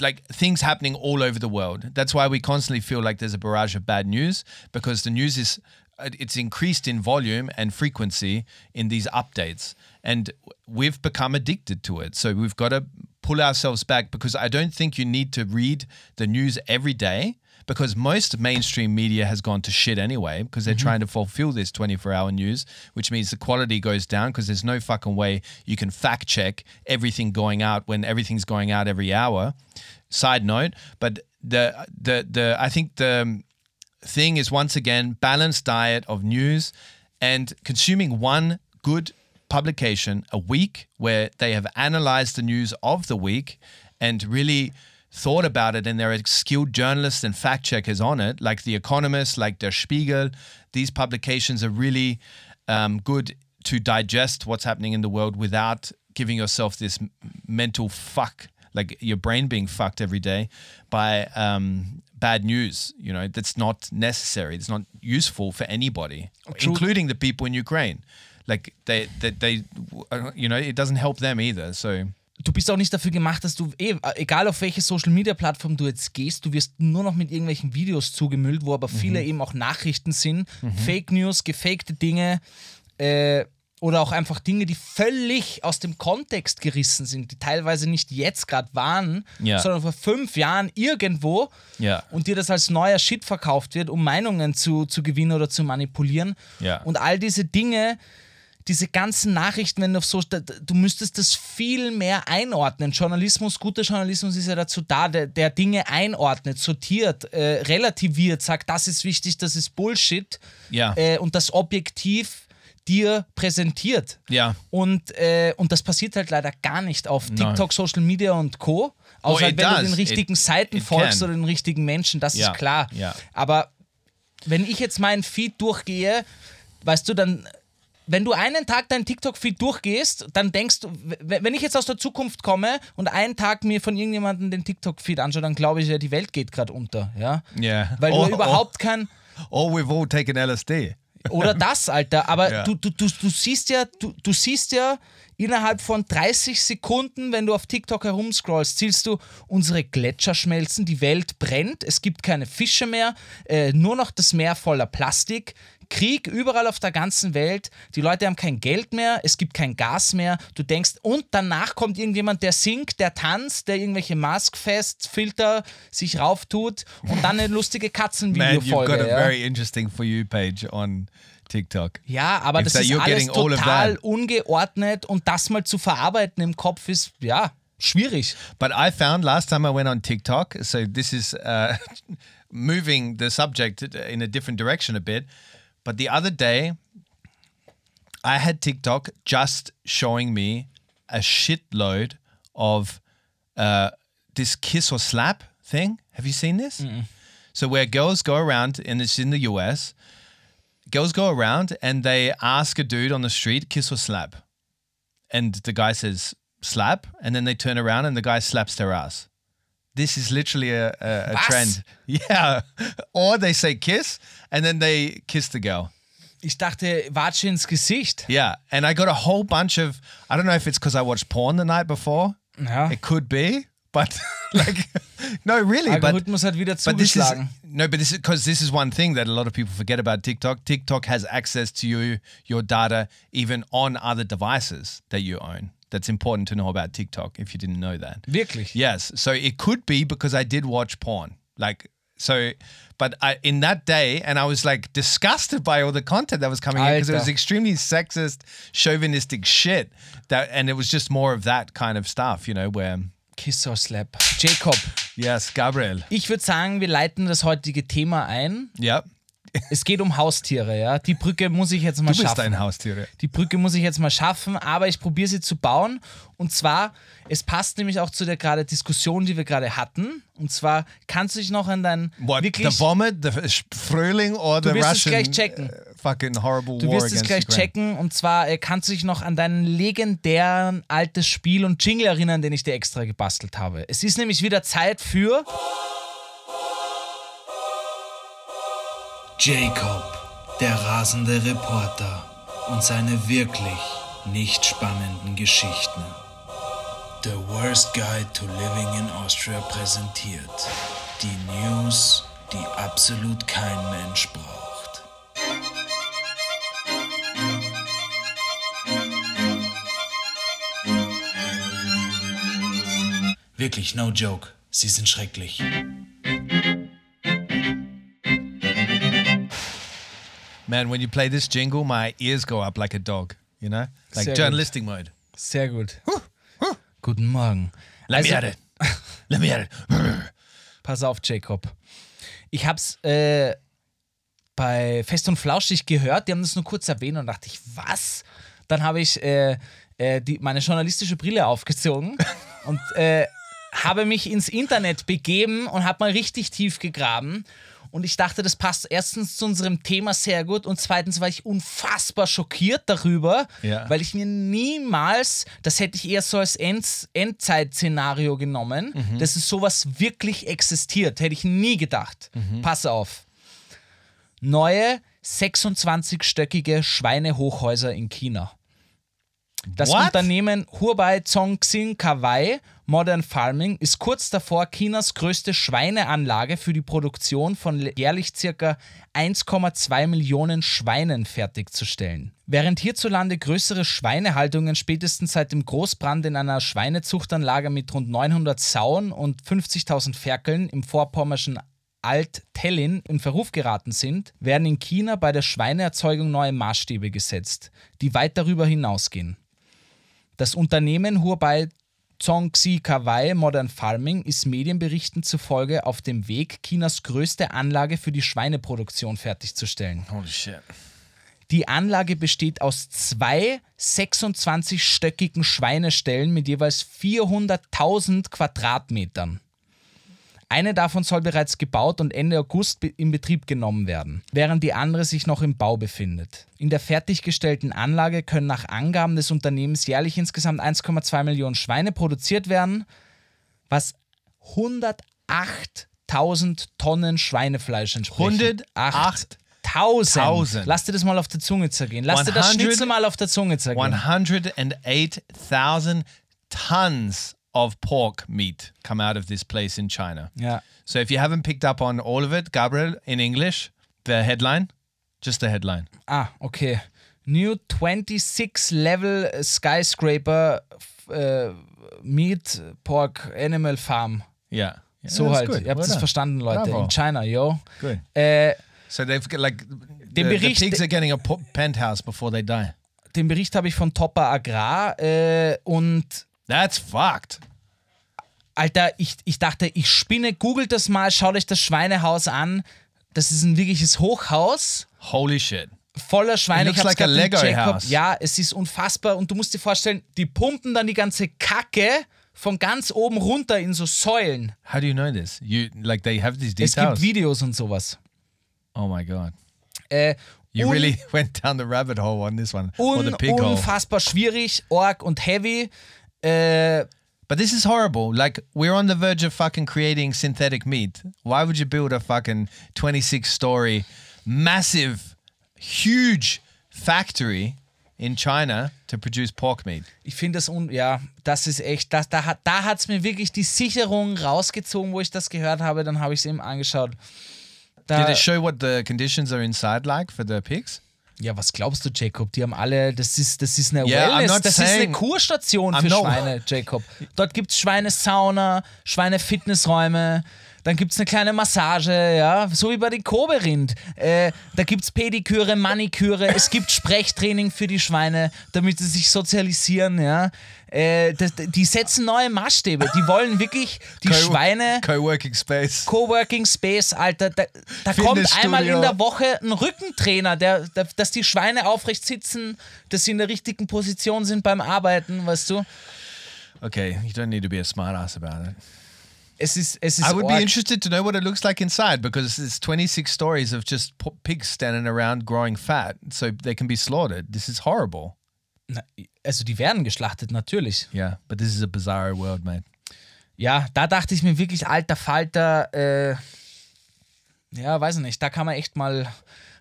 like things happening all over the world. That's why we constantly feel like there's a barrage of bad news because the news is it's increased in volume and frequency in these updates and we've become addicted to it. So we've got to pull ourselves back because I don't think you need to read the news every day because most mainstream media has gone to shit anyway because they're mm-hmm. trying to fulfill this 24 hour news, which means the quality goes down because there's no fucking way you can fact check everything going out when everything's going out every hour. Side note, but the the the I think the um, thing is once again balanced diet of news and consuming one good publication a week where they have analyzed the news of the week and really thought about it and there are skilled journalists and fact checkers on it like the economist like der spiegel. These publications are really um, good to digest what's happening in the world without giving yourself this mental fuck like your brain being fucked every day by um, bad news you know? That's not necessary. It's not useful for anybody including the people in ukraine like they, they they uh, you know it doesn't help them either so du bist auch nicht dafür gemacht, dass du, eh, egal auf welche Social Media Plattform du jetzt gehst, du wirst nur noch mit irgendwelchen Videos zugemüllt, wo aber viele eben auch Nachrichten sind, Fake News, gefakte Dinge äh, oder auch einfach Dinge, die völlig aus dem Kontext gerissen sind, die teilweise nicht jetzt gerade waren, Ja. sondern vor fünf Jahren irgendwo Ja. und dir das als neuer Shit verkauft wird, um Meinungen zu, zu gewinnen oder zu manipulieren. Ja. Und all diese Dinge, diese ganzen Nachrichten, wenn du auf so, du müsstest das viel mehr einordnen. Journalismus, guter Journalismus ist ja dazu da, der, der Dinge einordnet, sortiert, äh, relativiert, sagt, das ist wichtig, das ist Bullshit Ja. äh, und das objektiv dir präsentiert. Ja. Und, äh, und das passiert halt leider gar nicht auf TikTok, Social Media und Co. Außer Oh, halt, wenn du does. den richtigen It- Seiten it folgst can. oder den richtigen Menschen, das Ja, ist klar. ja. Aber wenn ich jetzt meinen Feed durchgehe, weißt du, dann, wenn du einen Tag deinen TikTok-Feed durchgehst, dann denkst du, wenn ich jetzt aus der Zukunft komme und einen Tag mir von irgendjemandem den TikTok-Feed anschaue, dann glaube ich ja, die Welt geht gerade unter, ja? Yeah. Weil du überhaupt kein, or we've all taken lsd oder das, Alter. Aber Ja. du, du, du, du siehst ja, du, du siehst ja innerhalb von 30 Sekunden, wenn du auf TikTok herumscrollst, siehst du, unsere Gletscher schmelzen, die Welt brennt, es gibt keine Fische mehr, äh, nur noch das Meer voller Plastik. Krieg überall auf der ganzen Welt, die Leute haben kein Geld mehr, es gibt kein Gas mehr. Du denkst, und danach kommt irgendjemand, der singt, der tanzt, der irgendwelche Maskfest-Filter sich rauftut und dann eine lustige man you've Katzenvideofolge. got a ja. very interesting for you page on tiktok Ja, aber If das ist alles total ungeordnet und das mal zu verarbeiten im Kopf ist, ja, schwierig. But I found last time I went on TikTok, so this is uh, moving the subject in a different direction a bit. But the other day, I had TikTok just showing me a shitload of uh, this kiss or slap thing. Have you seen this? So where girls go around, and it's in the US, girls go around and they ask a dude on the street, kiss or slap. And the guy says, slap. And then they turn around and the guy slaps their ass. This is literally a, a, a trend. Yeah. Or they say kiss and then they kiss the girl. Ich dachte, Watsche ins Gesicht. Yeah. And I got a whole bunch of, I don't know if it's because I watched porn the night before. Ja. It could be. But like, no, really. But hat wieder But this is no, but this is because this is one thing that a lot of people forget about TikTok. TikTok has access to you, your data, even on other devices that you own. That's important to know about TikTok if you didn't know that. Wirklich. Yes, so it could be because I did watch porn, like so. But I, in that day, and I was like disgusted by all the content that was coming in because it was extremely sexist, chauvinistic shit. That and it was just more of that kind of stuff, you know, where Kiss or Slap. Jacob, yes, Gabriel, ich würde sagen, wir leiten das heutige Thema ein. yep, Es geht um Haustiere, ja. Die Brücke muss ich jetzt mal du bist schaffen. ein Haustier. Die Brücke muss ich jetzt mal schaffen, aber ich probiere sie zu bauen. Und zwar, es passt nämlich auch zu der gerade Diskussion, die wir gerade hatten. Und zwar, kannst du dich noch an dein What wirklich the vomit, the Frühling, or the wirst es Russian gleich checken. uh, fucking horrible Du war wirst es gleich checken und zwar äh, kannst du dich noch an deinen legendären altes Spiel und Jingle erinnern, den ich dir extra gebastelt habe. Es ist nämlich wieder Zeit für Jacob, der rasende Reporter und seine wirklich nicht spannenden Geschichten. The Worst Guide to Living in Austria präsentiert. Die News, die absolut kein Mensch braucht. Wirklich, no joke. Sie sind schrecklich. Man, when you play this jingle, my ears go up like a dog, you know? Like Sehr gut. journalistic mode. Sehr gut. Guten Morgen. Let me Also- at it. Let me at it. Pass auf, Jacob. Ich hab's äh, bei Fest und Flauschig gehört, die haben das nur kurz erwähnt und dachte ich, was? Dann habe ich äh, äh, die, meine journalistische Brille aufgezogen und äh, habe mich ins Internet begeben und habe mal richtig tief gegraben. Und ich dachte, das passt erstens zu unserem Thema sehr gut und zweitens war ich unfassbar schockiert darüber, Ja. weil ich mir niemals, das hätte ich eher so als End Endzeit-Szenario genommen, dass es sowas wirklich existiert. Hätte ich nie gedacht. Pass auf. Neue 26-stöckige Schweinehochhäuser in China. Das What? Unternehmen Hurbei Zhongxin Kawai Modern Farming ist kurz davor, Chinas größte Schweineanlage für die Produktion von jährlich ca. 1,2 Millionen Schweinen fertigzustellen. Während hierzulande größere Schweinehaltungen spätestens seit dem Großbrand in einer Schweinezuchtanlage mit rund 900 Sauen und 50.000 Ferkeln im vorpommerschen Alt-Tellin in Verruf geraten sind, werden in China bei der Schweineerzeugung neue Maßstäbe gesetzt, die weit darüber hinausgehen. Das Unternehmen Hurbei Zhongxi Kawai Modern Farming ist Medienberichten zufolge auf dem Weg, Chinas größte Anlage für die Schweineproduktion fertigzustellen. Holy shit. Die Anlage besteht aus zwei 26-stöckigen Schweineställen mit jeweils 400.000 Quadratmetern. Eine davon soll bereits gebaut und Ende August in Betrieb genommen werden, während die andere sich noch im Bau befindet. In der fertiggestellten Anlage können nach Angaben des Unternehmens jährlich insgesamt 1,2 Millionen Schweine produziert werden, was 108.000 Tonnen Schweinefleisch entspricht. 108.000. 1000. Lass dir das mal auf der Zunge zergehen. Lass dir das 100 Schnitzel mal auf der Zunge zergehen. 108,000 tons of pork meat come out of this place in China. Ja. So if you haven't picked up on all of it, Gabriel, in English, the headline, just the headline. Ah, okay. New 26 Level Skyscraper äh, Meat Pork Animal Farm. Yeah. Yeah, So halt. good. Ihr habt es verstanden, Leute. Bravo. In China, yo. Good. Äh, So they've got like the, the Bericht- pigs are getting a penthouse before they die. den Bericht habe ich von Topper Agrar äh, und That's fucked. Alter, ich, ich dachte, ich spinne, googelt das mal, schaut euch das Schweinehaus an. Das ist ein wirkliches Hochhaus. Holy shit. voller Schweine. It looks like a Lego house. Ja, es ist unfassbar. Und du musst dir vorstellen, die pumpen dann die ganze Kacke von ganz oben runter in so Säulen. How do you know this? You like they have these Es details. gibt Videos und sowas. oh my god. Äh, You really went down the rabbit hole on this one. or un the pig hole. unfassbar schwierig, arg und heavy. Äh, But this is horrible. Like we're on the verge of fucking creating synthetic meat. Why would you build a fucking 26 story massive huge factory in China to produce pork meat? ich finde das un ja, das ist echt, das, da hat da hat's mir wirklich die Sicherung rausgezogen, wo ich das gehört habe, dann habe ich es eben angeschaut. Da, Did it show what the conditions are inside like for the pigs? Ja, was glaubst du, Jacob? Die haben alle, das ist, das ist eine Yeah, Wellness, das ist eine saying- Kurstation für Schweine, Jacob. Dort gibt es Schweinesauna, Schweinefitnessräume, dann gibt es eine kleine Massage, ja, so wie bei den Koberind. Äh, da gibt es Pediküre, Maniküre, es gibt Sprechtraining für die Schweine, damit sie sich sozialisieren, ja. Äh, das, die setzen neue Maßstäbe, die wollen wirklich die Co- Schweine... Co-working space. Coworking Space, Alter, da, da kommt einmal in der Woche ein Rückentrainer, der, der, dass die Schweine aufrecht sitzen, dass sie in der richtigen Position sind beim Arbeiten, weißt du? Okay, you don't need to be a smartass about it. Es ist, es ist I would be interested to know what it looks like inside because it's 26 stories of just pigs standing around growing fat so they can be slaughtered. This is horrible. Na, Also die werden geschlachtet, natürlich. Yeah, but this is a bizarre world, mate. Ja, da dachte ich mir wirklich, alter Falter, äh, ja, weiß ich nicht, da kann man echt mal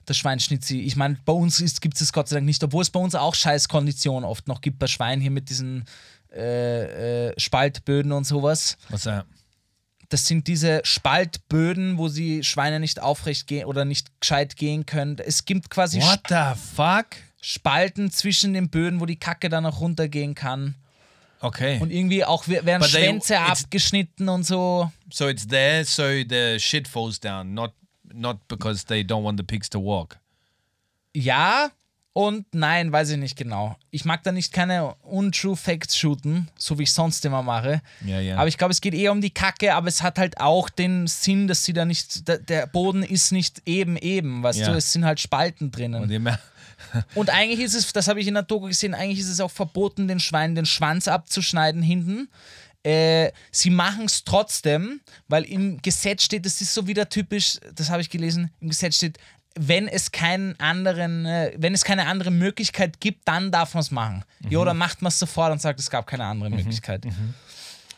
das Schweinschnitzi. Ich meine, bei uns gibt es Gott sei Dank nicht, obwohl es bei uns auch scheiß Konditionen oft noch gibt bei Schweinen hier mit diesen äh, äh, Spaltböden und sowas. What's that? Das sind diese Spaltböden, wo die Schweine nicht aufrecht gehen oder nicht gescheit gehen können. Es gibt quasi What the fuck? Spalten zwischen den Böden, wo die Kacke dann auch runtergehen kann. Okay. Und irgendwie auch we- werden But they- Schwänze it's- abgeschnitten und so. so it's there so the shit falls down, not not because they don't want the pigs to walk. Ja und nein, weiß ich nicht genau. Ich mag da nicht keine untrue Facts shooten, so wie ich sonst immer mache. Ja, ja. Aber ich glaube, es geht eher um die Kacke, aber es hat halt auch den Sinn, dass sie da nicht, der, Boden ist nicht eben eben, weißt Ja. du, es sind halt Spalten drinnen. Und die ma- Und eigentlich ist es, das habe ich in der Doku gesehen, eigentlich ist es auch verboten, den Schweinen den Schwanz abzuschneiden hinten. Äh, sie machen es trotzdem, weil im Gesetz steht, das ist so wieder typisch, das habe ich gelesen, im Gesetz steht, wenn es keinen anderen, äh, wenn es keine andere Möglichkeit gibt, dann darf man es machen. Ja, oder macht man es sofort und sagt, es gab keine andere Möglichkeit.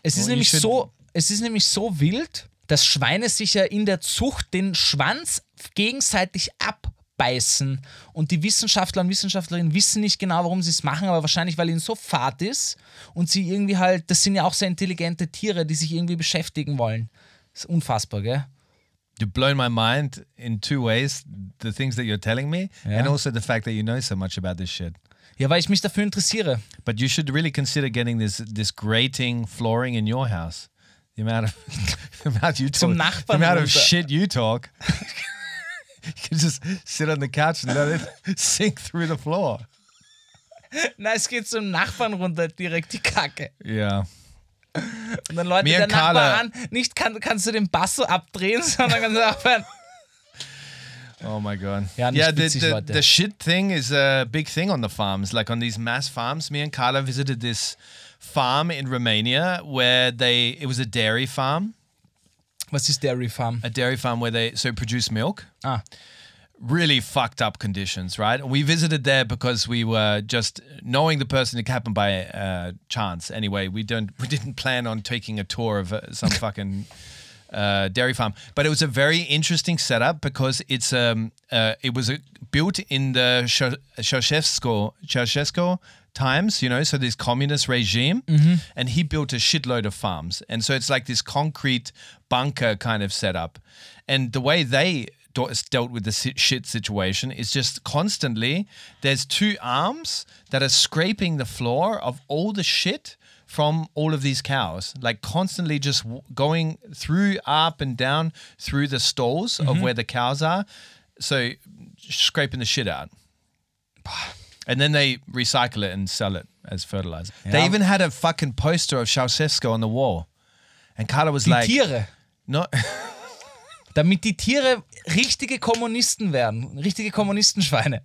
Es ist nämlich so, es ist nämlich so wild, dass Schweine sich ja in der Zucht den Schwanz gegenseitig abbeißen. Und die Wissenschaftler und Wissenschaftlerinnen wissen nicht genau, warum sie es machen, aber wahrscheinlich, weil ihnen so fad ist und sie irgendwie halt, das sind ja auch sehr intelligente Tiere, die sich irgendwie beschäftigen wollen. Das ist unfassbar, gell? You've blown my mind in two ways: the things that you're telling me, Yeah. and also the fact that you know so much about this shit. Ja, weil ich mich dafür interessiere. But you should really consider getting this this grating flooring in your house. The amount of the amount you talk, Zum the Nachbarn amount of shit you talk. you can just sit on the couch and let it sink through the floor. Na, es geht zum Nachbarn runter, direkt die Kacke. Yeah. Und dann läutet Mir der und Carla- Nachbar an, nicht kann, kannst du den Bass so abdrehen, sondern kannst du aufhören. Oh my god. Ja, nicht yeah. The, the, Leute. the shit thing is a big thing on the farms. Like on these mass farms. Me and Carla visited this farm in Romania where they it was a dairy farm, Was this Dairy Farm? a dairy farm where they so produce milk. Ah, really fucked up conditions, right? We visited there because we were just knowing the person. It happened by uh, chance. Anyway, we don't we didn't plan on taking a tour of uh, some fucking uh, dairy farm, but it was a very interesting setup because it's um uh, it was uh built in the Ceau- Ceausescu Ceausescu times, you know, so this communist regime, mm-hmm. and he built a shitload of farms, and so it's like this concrete bunker kind of setup, and the way they dealt with the shit situation is just constantly there's two arms that are scraping the floor of all the shit from all of these cows like constantly just going through up and down through the stalls of mm-hmm. where the cows are. So scraping the shit out and then they recycle it and sell it as fertilizer they even had a fucking poster of Ceausescu on the wall and Carla was die like Tiere. no Damit die Tiere richtige Kommunisten werden. Richtige Kommunistenschweine.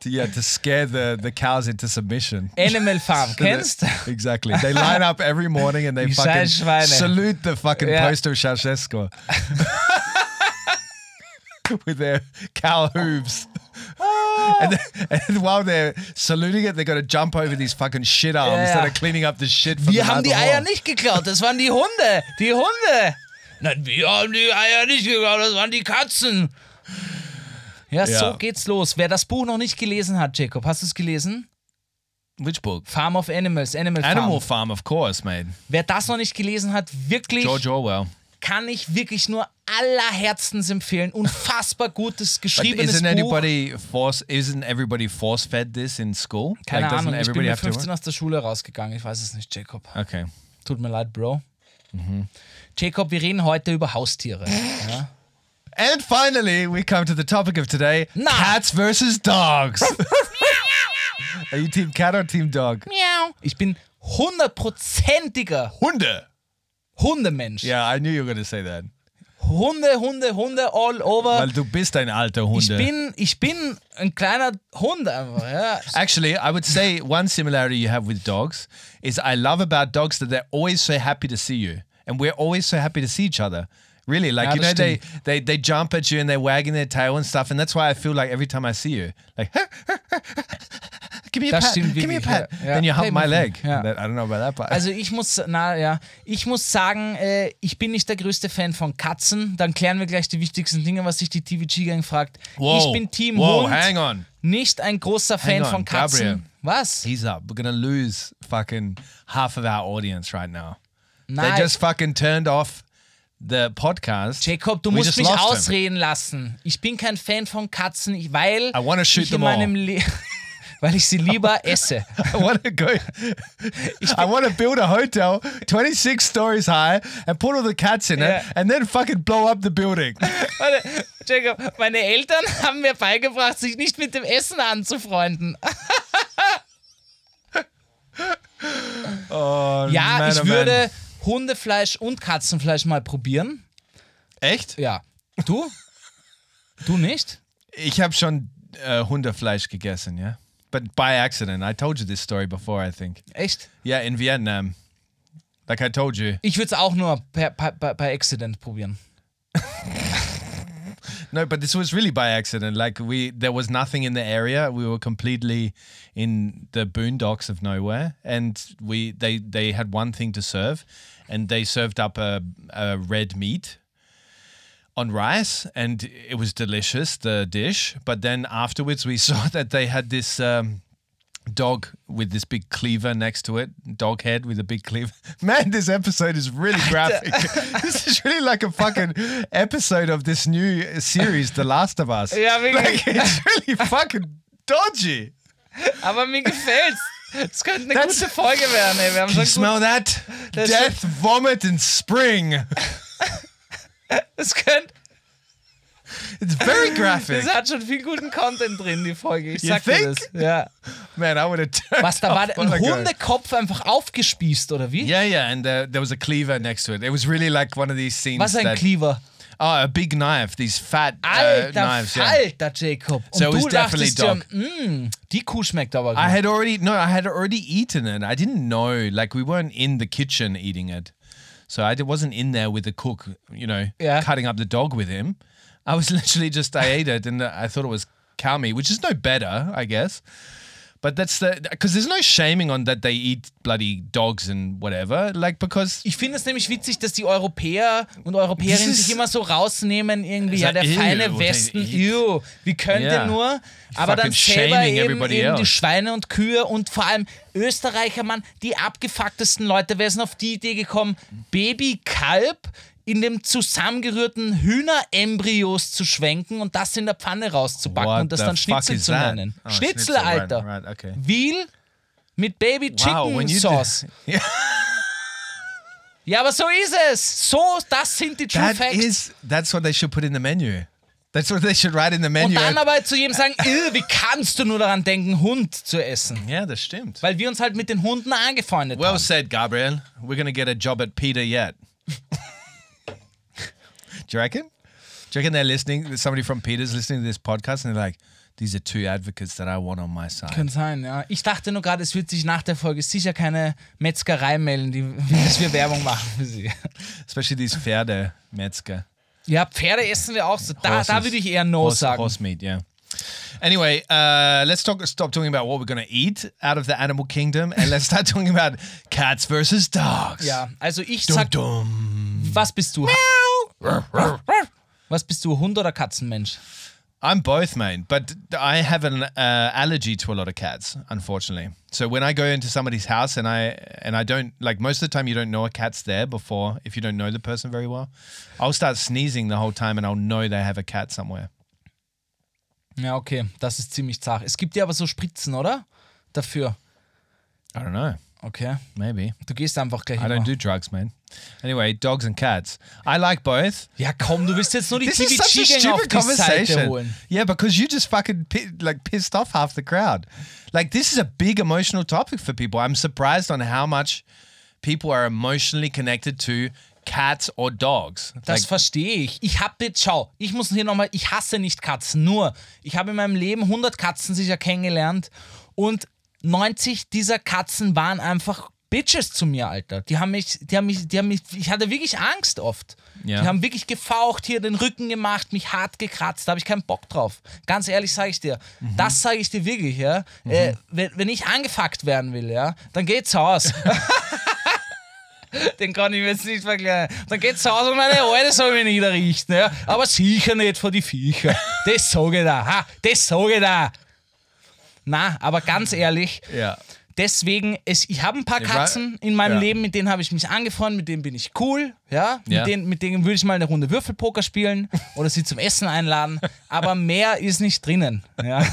to, yeah, to scare the, the cows into submission. Animal Farm, kennst? Exactly. They line up every morning and they fucking salute the fucking Yeah. poster of Ceausescu. With their cow hooves. And, then, and while they're saluting it, they got to jump over these fucking shit arms Yeah. that are cleaning up the shit from Wir the haben die Eier nicht geklaut, das waren die Hunde. Die Hunde. Nein, wir haben die Eier nicht geklaut, das waren die Katzen. Ja, Ja. so geht's los. Wer das Buch noch nicht gelesen hat, Jacob, hast du es gelesen? Which book? Farm of Animals, Animal, Animal Farm. Farm, of course, mate. Wer das noch nicht gelesen hat, wirklich George Orwell. Kann ich wirklich nur aller Herzens empfehlen. Unfassbar gutes But geschriebenes isn't Buch. anybody force? Isn't everybody force fed this in school? Keine like, Ahnung, ich bin mit have to? 15 aus der Schule rausgegangen. Ich weiß es nicht, Jacob. Okay. Tut mir leid, Bro. Mhm. Jacob, wir reden heute über Haustiere. Ja? And finally, we come to the topic of today: Nah. cats versus dogs. Are you team cat or team dog? Miau. Ich bin hundertprozentiger Hunde. Hundemensch. Yeah, I knew you were going to say that. Hunde, Hunde, Hunde all over. Weil du bist ein alter Hunde. ich bin, ich bin ein kleiner Hund einfach. Ja. Actually, I would say one similarity you have with dogs is I love about dogs that they're always so happy to see you, and we're always so happy to see each other. Really, like Ja, you know, they, they they jump at you and they're wagging their tail and stuff, and that's why I feel like every time I see you, like, give me a Das pat, stimmt give me a pat, ja. Ja. then you hump Hey, my leg. Ja. That- I don't know about that part. Also ich muss, na ja, ich muss sagen, äh, ich bin nicht der größte Fan von Katzen. Dann klären wir gleich die wichtigsten Dinge, was sich die TVG-Gang fragt. Whoa. Ich bin Team Whoa, Hund. hang on. Nicht ein großer Fan on, von Katzen. Gabriel. Was? He's up. We're gonna lose fucking half of our audience right now. Nein. They just fucking turned off the podcast. Jacob, du We musst mich ausreden lassen. Ich bin kein Fan von Katzen, weil I wanna shoot ich in meinem Le weil ich sie lieber esse. I want to go. I want to build a hotel 26 stories high and put all the cats in Yeah. it and then fucking blow up the building. Jacob, meine Eltern haben mir beigebracht, sich nicht mit dem Essen anzufreunden. Oh, Ja, man, ich oh, man. würde Hundefleisch und Katzenfleisch mal probieren. Echt? Ja. Du? Du nicht? Ich habe schon äh, Hundefleisch gegessen, ja. But by accident. I told you this story before, I think. Echt? Yeah, in Vietnam. Like I told you. Ich würde es auch nur per, per, per, Accident probieren. No, but this was really by accident. Like we, there was nothing in the area. We were completely in the boondocks of nowhere, and we they they had one thing to serve, and they served up a, a red meat on rice, and it was delicious the dish. But then afterwards, we saw that they had this. Um, Dog with this big cleaver next to it, dog head with a big cleaver. Man, this episode is really graphic. this is really like a fucking episode of this new series, The Last of Us. Ja, wirklich. Like, it's really fucking dodgy. Aber mir gefällt's. Es könnte eine That's- gute Folge werden, ey. Wir haben Can you smell that? Death, vomit, and spring. es könnte, It's very graphic. es hat schon viel guten Content drin, die Folge. Ich You sag dir think? das. Ja. Man, I would have turned Was, da war ein. Hundekopf einfach aufgespießt, oder wie? Yeah, yeah, and uh, there was a cleaver next to it. It was really like one of these scenes. Was ein Cleaver. Oh, a big knife. These fat uh, knives. Yeah. Falter, Jacob. Und So it was definitely dachtest dir, mm, die Kuh schmeckt aber gut. I had already no, I had already eaten it. I didn't know, like we weren't in the kitchen eating it, so I wasn't in there with the cook, you know, Yeah. cutting up the dog with him. I was literally just I ate it and I thought it was cow meat, which is no better, I guess. But that's the because there's no shaming on that they eat bloody dogs and whatever, like because Ich finde es nämlich witzig, dass die Europäer und Europäerinnen sich immer so rausnehmen, irgendwie, ja, der ja feine ew, Westen, ew, wie könnt ihr Ja. nur? Aber dann selber shaming eben, everybody eben die. Schweine und Kühe und vor allem Österreicher, Mann, die abgefucktesten Leute, wer ist denn auf die Idee gekommen, Baby-Kalb in dem zusammengerührten Hühnerembryos zu schwenken und das in der Pfanne rauszubacken What und das dann Schnitzel zu nennen. Oh, Schnitzel, Schnitzel, right, Alter. right, okay. Wiel mit Baby Chicken wow, Sauce. yeah, Ja, aber so ist es. So, das sind die True that Facts. is that's what they should put in the menu. That's what they should write in the Und menu. dann aber zu jedem sagen, "Ih, wie kannst du nur daran denken, Hund zu essen? yeah, das stimmt. Weil wir uns halt mit den Hunden angefreundet Well haben. said, Gabriel. We're to get a job at Peter yet. Do you reckon? Do you reckon they're listening? Somebody from Peter's listening to this podcast and they're like, these are two advocates that I want on my side. Kann sein, ja. Ich dachte nur gerade, es wird sich nach der Folge sicher keine Metzgerei melden, die, dass wir Werbung machen für sie. Especially these Pferde Metzger. Ja, Pferde essen wir auch so. Da, da würde ich eher No horse, sagen. Horse meat, yeah. Anyway, uh, let's talk. Stop talking about what we're going to eat out of the animal kingdom, and let's start talking about cats versus dogs. Ja, also ich Dum, sag, dum. was bist du? Was bist du, Hund oder Katzenmensch? I'm both, mate. But I have an uh, allergy to a lot of cats, unfortunately. So when I go into somebody's house and I and I don't like most of the time you don't know a cat's there before if you don't know the person very well, I'll start sneezing the whole time and I'll know they have a cat somewhere. Ja, okay, das ist ziemlich zart. Es gibt ja aber so Spritzen, oder? Dafür. I don't know. Okay. Maybe Du gehst einfach gleich I immer. don't do drugs, man. Anyway, dogs and cats. I like both. Ja, komm, du willst jetzt nur die This is such a TVG-Gänger auf stupid die Seite conversation. holen. Yeah, because you just fucking pi- like pissed off half the crowd. Like this is a big emotional topic for people. I'm surprised on how much people are emotionally connected to cats or dogs. Das Like, verstehe ich. Ich habe jetzt, schau, ich muss hier nochmal, ich hasse nicht Katzen, nur ich habe in meinem Leben 100 Katzen sicher kennengelernt und 90 dieser Katzen waren einfach Bitches zu mir, Alter. Die haben mich, die haben mich, die haben mich, ich hatte wirklich Angst oft. Ja. Die haben wirklich gefaucht, hier den Rücken gemacht, mich hart gekratzt, da habe ich keinen Bock drauf. Ganz ehrlich sage ich dir, das sage ich dir wirklich, ja. Äh, wenn, wenn ich angefuckt werden will, ja, dann geht's aus. Den kann ich mir jetzt nicht vergleichen. Dann geht's Hause und meine Alte soll mich niederrichten, ja. Aber sicher nicht vor die Viecher. Das sage ich da. Ha, das sage ich da. Na, aber ganz ehrlich, Yeah. Deswegen, es, ich habe ein paar Katzen in meinem ja. Leben, mit denen habe ich mich angefreundet, mit denen bin ich cool, ja. Ja. Mit, denen, mit denen würde ich mal eine Runde Würfelpoker spielen oder sie zum Essen einladen, aber mehr ist nicht drinnen. Ja.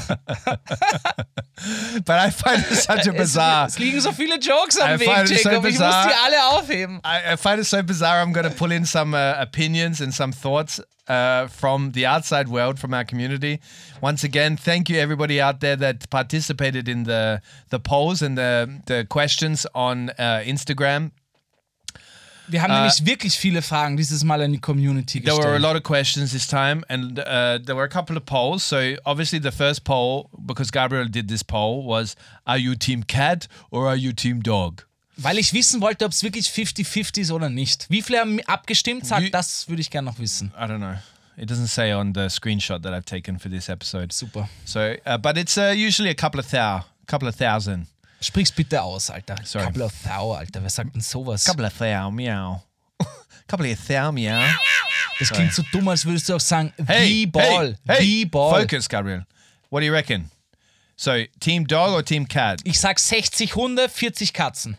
But I find it such a bizarre. Es, es liegen so viele Jokes am I Weg, it so Jacob. ich muss die alle aufheben. I, I find it so bizarre. I'm to pull in some uh, opinions and some thoughts uh, from the outside world, from our community. Once again, thank you everybody out there that participated in the the polls and the the questions on uh, Instagram. Wir haben nämlich wirklich viele Fragen dieses Mal an die Community There were a lot of questions this time, and uh, there were a couple of polls. So obviously, the first poll, because Gabriel did this poll, was: Are you Team Cat or are you Team Dog? Weil ich wissen wollte, ob es wirklich 50-50 ist oder nicht. Wie viele haben abgestimmt? Sagt, das würde ich gerne noch wissen. I don't know. It doesn't say on the screenshot that I've taken for this episode. Super. So, uh, but it's uh, usually a couple of thou, couple of thousand. Sprich's bitte aus, Alter. Sorry. Couple of thou, Alter. Wer sagt denn sowas? Couple of thou, meow. couple of thou, meow. Das klingt so dumm, als würdest du auch sagen, Hey, the ball. hey, hey, the ball. Focus, Gabriel. What do you reckon? So, team dog or team cat? Ich sag 60 Hunde, 40 Katzen.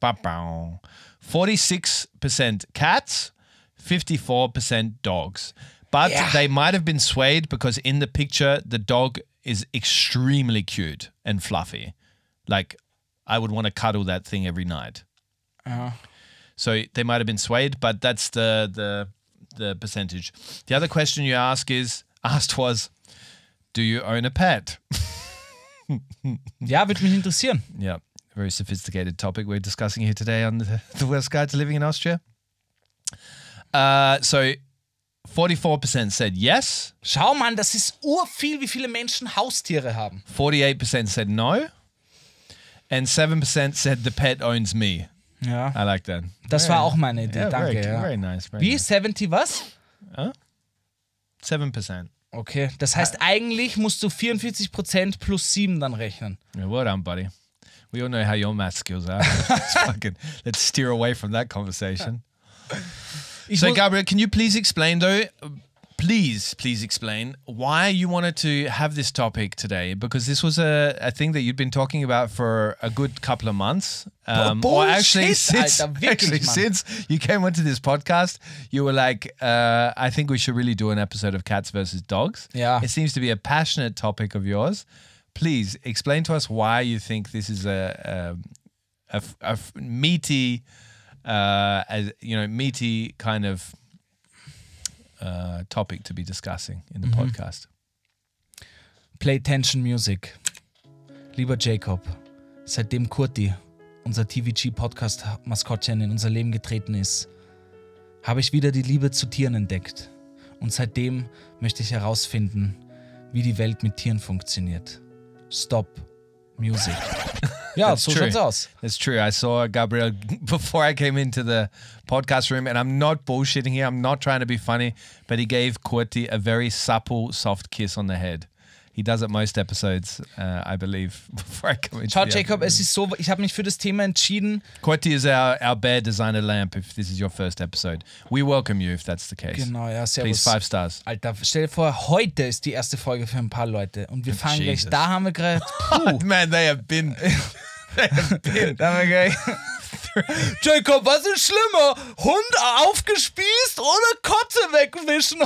Ba-bow. 46% cats, 54% dogs. But Yeah. they might have been swayed because in the picture, the dog is extremely cute and fluffy. Like, I would want to cuddle that thing every night. Uh-huh. So they might have been swayed, but that's the the the percentage. The other question you ask is asked was, do you own a pet? Ja, würde mich interessieren. Yeah, very sophisticated topic we're discussing here today on the, the Worst Guide to Living in Austria. Uh, so, 44% said yes, Schau mal, das ist urviel, wie viele Menschen Haustiere haben. 48% said no, and 7% said the pet owns me. Ja. I like that. Das war auch meine Idee, Yeah, danke. very, ja. very nice. Very Wie? nice. 70 was? 7%. Okay, das heißt, eigentlich musst du 44% plus 7 dann rechnen. Yeah, well done, buddy. We all know how your math skills are. let's, fucking, let's steer away from that conversation. So, Gabriel, can you please explain, though? Please, please explain why you wanted to have this topic today because this was a, a thing that you'd been talking about for a good couple of months. Um, or actually, since, actually since you came onto this podcast, you were like, uh, I think we should really do an episode of cats versus dogs. Yeah. It seems to be a passionate topic of yours. Please explain to us why you think this is a, a, a, a meaty, uh, as you know, meaty kind of uh, topic to be discussing in the podcast. Play Tension Music. Lieber Jacob, seitdem Kurti, unser TVG-Podcast-Maskottchen, in unser Leben getreten ist, habe ich wieder die Liebe zu Tieren entdeckt. Und seitdem möchte ich herausfinden, wie die Welt mit Tieren funktioniert. Stop Music. yeah, That's so true. schaut's aus. That's true. I saw Gabriel before I came into the podcast room, and I'm not bullshitting here. I'm not trying to be funny, but he gave Kurti a very supple, soft kiss on the head. He does it most episodes, uh, I believe, before I come into the Jacob, es ist so, ich habe mich für das Thema entschieden. Kurti is our, our bear designer lamp if this is your first episode. We welcome you if that's the case. Genau, ja, Please, servus. five stars. Alter, stell dir vor, heute ist die erste Folge für ein paar Leute und wir fangen Jesus. gleich, da haben wir gerade, Oh, man, they have been. da haben wir gleich. Jacob, was ist schlimmer? Hund aufgespießt oder Kotze wegwischen?